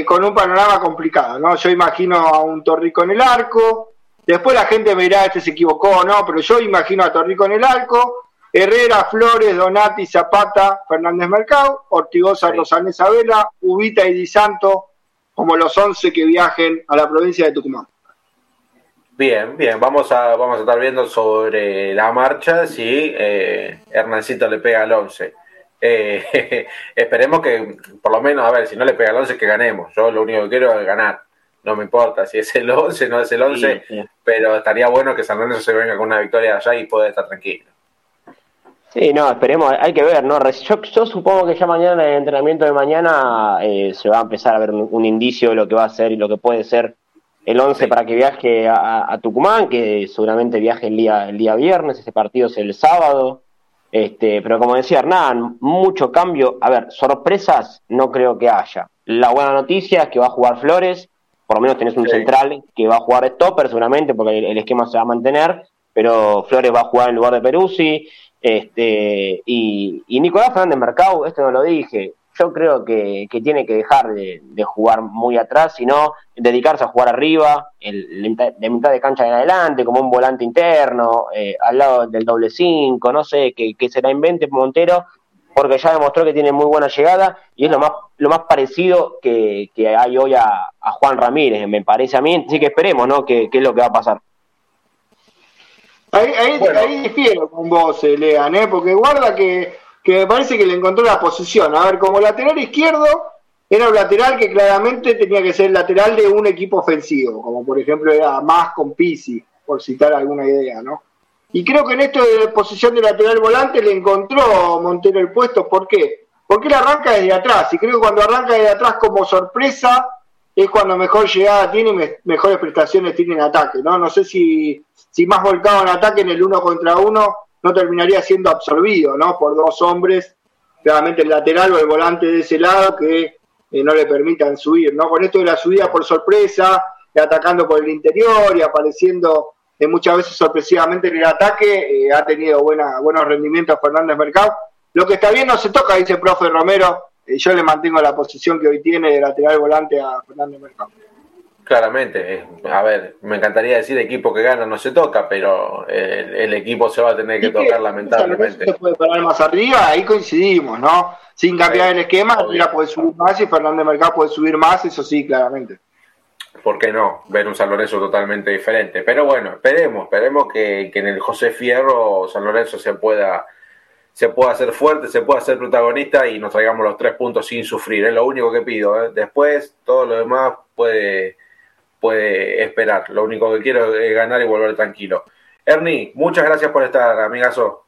con un panorama complicado, ¿no? Yo imagino a un Torrico en el arco, después la gente me dirá, este se equivocó, ¿no? Pero yo imagino a Torrico en el arco, Herrera, Flores, Donati, Zapata, Fernández Mercado, Ortigosa, sí. Rosanesa Vela, Ubita y Di Santo, como los 11 que viajen a la provincia de Tucumán. Bien, bien, vamos a, vamos a estar viendo sobre la marcha si eh, Hernancito le pega al 11. Eh, esperemos que, por lo menos, a ver, si no le pega al 11, que ganemos. Yo lo único que quiero es ganar. No me importa si es el 11, no es el 11, sí, sí. pero estaría bueno que San Lorenzo se venga con una victoria allá y pueda estar tranquilo. Sí, no, esperemos, hay que ver, ¿no? Yo, yo supongo que ya mañana en el entrenamiento de mañana eh, se va a empezar a ver un, un, indicio de lo que va a ser y lo que puede ser el 11 sí. para que viaje a, a, Tucumán, que seguramente viaje el día, el día viernes, ese partido es el sábado. Este, pero como decía Hernán, mucho cambio. A ver, sorpresas no creo que haya. La buena noticia es que va a jugar Flores, por lo menos tenés un sí. central que va a jugar stopper seguramente, porque el, el, esquema se va a mantener, pero Flores va a jugar en lugar de Peruzzi. Este, y, y Nicolás Fernández Mercado, esto no lo dije, yo creo que, que tiene que dejar de, de, jugar muy atrás, sino dedicarse a jugar arriba, el, de mitad de cancha en adelante, como un volante interno, eh, al lado del doble cinco, no sé, que, que se la invente Montero, porque ya demostró que tiene muy buena llegada y es lo más, lo más parecido que, que hay hoy a, a, Juan Ramírez, me parece a mí, así que esperemos, ¿no?, qué es lo que va a pasar. Ahí, ahí, bueno. ahí difiero con vos, eh, Lean, ¿eh? porque guarda que, que me parece que le encontró la posición. A ver, como lateral izquierdo, era un lateral que claramente tenía que ser lateral de un equipo ofensivo, como por ejemplo era más con Pisi, por citar alguna idea, ¿no? Y creo que en esto de posición de lateral volante le encontró Montero el puesto, ¿por qué? Porque él arranca desde atrás, y creo que cuando arranca desde atrás como sorpresa, es cuando mejor llegada tiene y mejores prestaciones tiene en ataque, ¿no? No sé si si más volcado en ataque en el uno contra uno, no terminaría siendo absorbido, ¿no? Por dos hombres, claramente el lateral o el volante de ese lado que eh, no le permitan subir, ¿no? Con esto de la subida por sorpresa, atacando por el interior y apareciendo eh, muchas veces sorpresivamente en el ataque, eh, ha tenido buena, buenos rendimientos Fernández Mercado. Lo que está bien no se toca, dice el profe Romero. Eh, yo le mantengo la posición que hoy tiene de lateral volante a Fernández Mercado. Claramente, a ver, me encantaría decir equipo que gana no se toca, pero el, el equipo se va a tener que tocar lamentablemente. Se puede parar más arriba, ahí coincidimos, ¿no? Sin cambiar el esquema, Mira puede subir más y Fernández Mercado puede subir más, eso sí, claramente. ¿Por qué no? Ver un San Lorenzo totalmente diferente. Pero bueno, esperemos, esperemos que, que en el José Fierro San Lorenzo se pueda se pueda hacer fuerte, se pueda ser protagonista y nos traigamos los tres puntos sin sufrir. Es lo único que pido. ¿eh? Después, todo lo demás puede puede esperar. Lo único que quiero es ganar y volver tranquilo. Ernie, muchas gracias por estar, amigazo.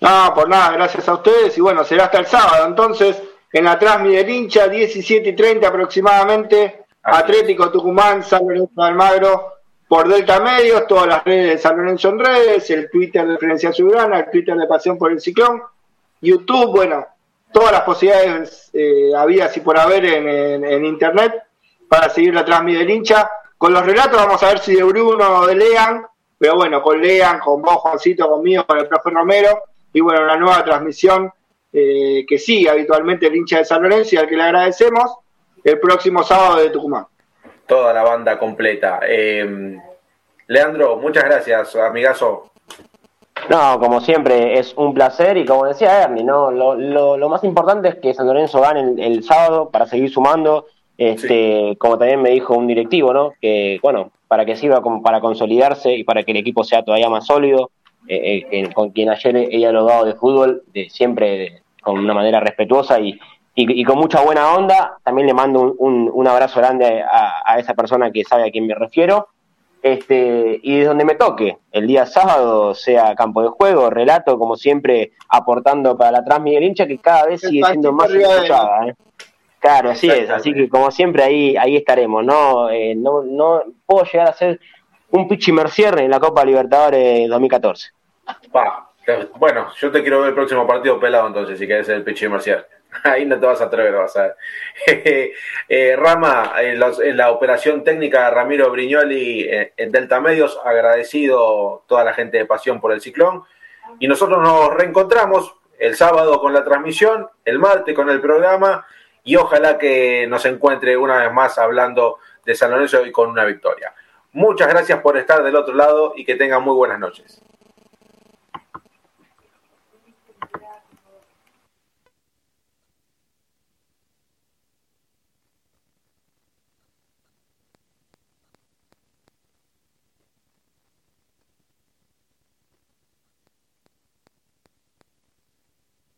No, por nada, gracias a ustedes. Y bueno, será hasta el sábado. Entonces, en la Transmi del hincha, 17 y 30 aproximadamente, Atlético Tucumán, San Lorenzo de Almagro, por Delta Medios, todas las redes de San Lorenzo en redes, el Twitter de Referencia Ciudadana, el Twitter de Pasión por el Ciclón, YouTube, bueno, todas las posibilidades eh, habidas y por haber en Internet para seguir la transmisión del hincha. Con los relatos vamos a ver si de Bruno o de Lean, pero bueno, con Lean, con vos, Juancito, conmigo, con el profe Romero, y bueno, una nueva transmisión eh, que sigue habitualmente el hincha de San Lorenzo y al que le agradecemos, el próximo sábado de Tucumán. Toda la banda completa. Eh, Leandro, muchas gracias, amigazo. No, como siempre, es un placer y como decía Ernie, ¿no? lo, lo, lo más importante es que San Lorenzo gane el, el sábado para seguir sumando este, sí. como también me dijo un directivo, ¿no? Que, bueno, para que sirva como para consolidarse y para que el equipo sea todavía más sólido, eh, eh, con quien ayer ella ha dialogado de fútbol, de, siempre de, con una manera respetuosa y, y, y, con mucha buena onda. También le mando un, un, un abrazo grande a, a, esa persona que sabe a quién me refiero. Este, y de donde me toque, el día sábado, sea campo de juego, relato, como siempre, aportando para la transmisión hincha, que cada vez sigue siendo más escuchada. ¿eh? Claro, así es. Así que como siempre ahí ahí estaremos. No, eh, no, no puedo llegar a ser un Pichi Mercier en la Copa Libertadores 2014. bueno, yo te quiero ver el próximo partido pelado entonces, si quieres ser el Pichi Mercier. Ahí no te vas a atrever, vas a. Eh, Rama, en, la operación técnica de Ramiro Brignoli eh, en Delta Medios, agradecido toda la gente de Pasión por el Ciclón. Y nosotros nos reencontramos el sábado con la transmisión, el martes con el programa y ojalá que nos encuentre una vez más hablando de San Lorenzo y con una victoria. Muchas gracias por estar del otro lado y que tengan muy buenas noches.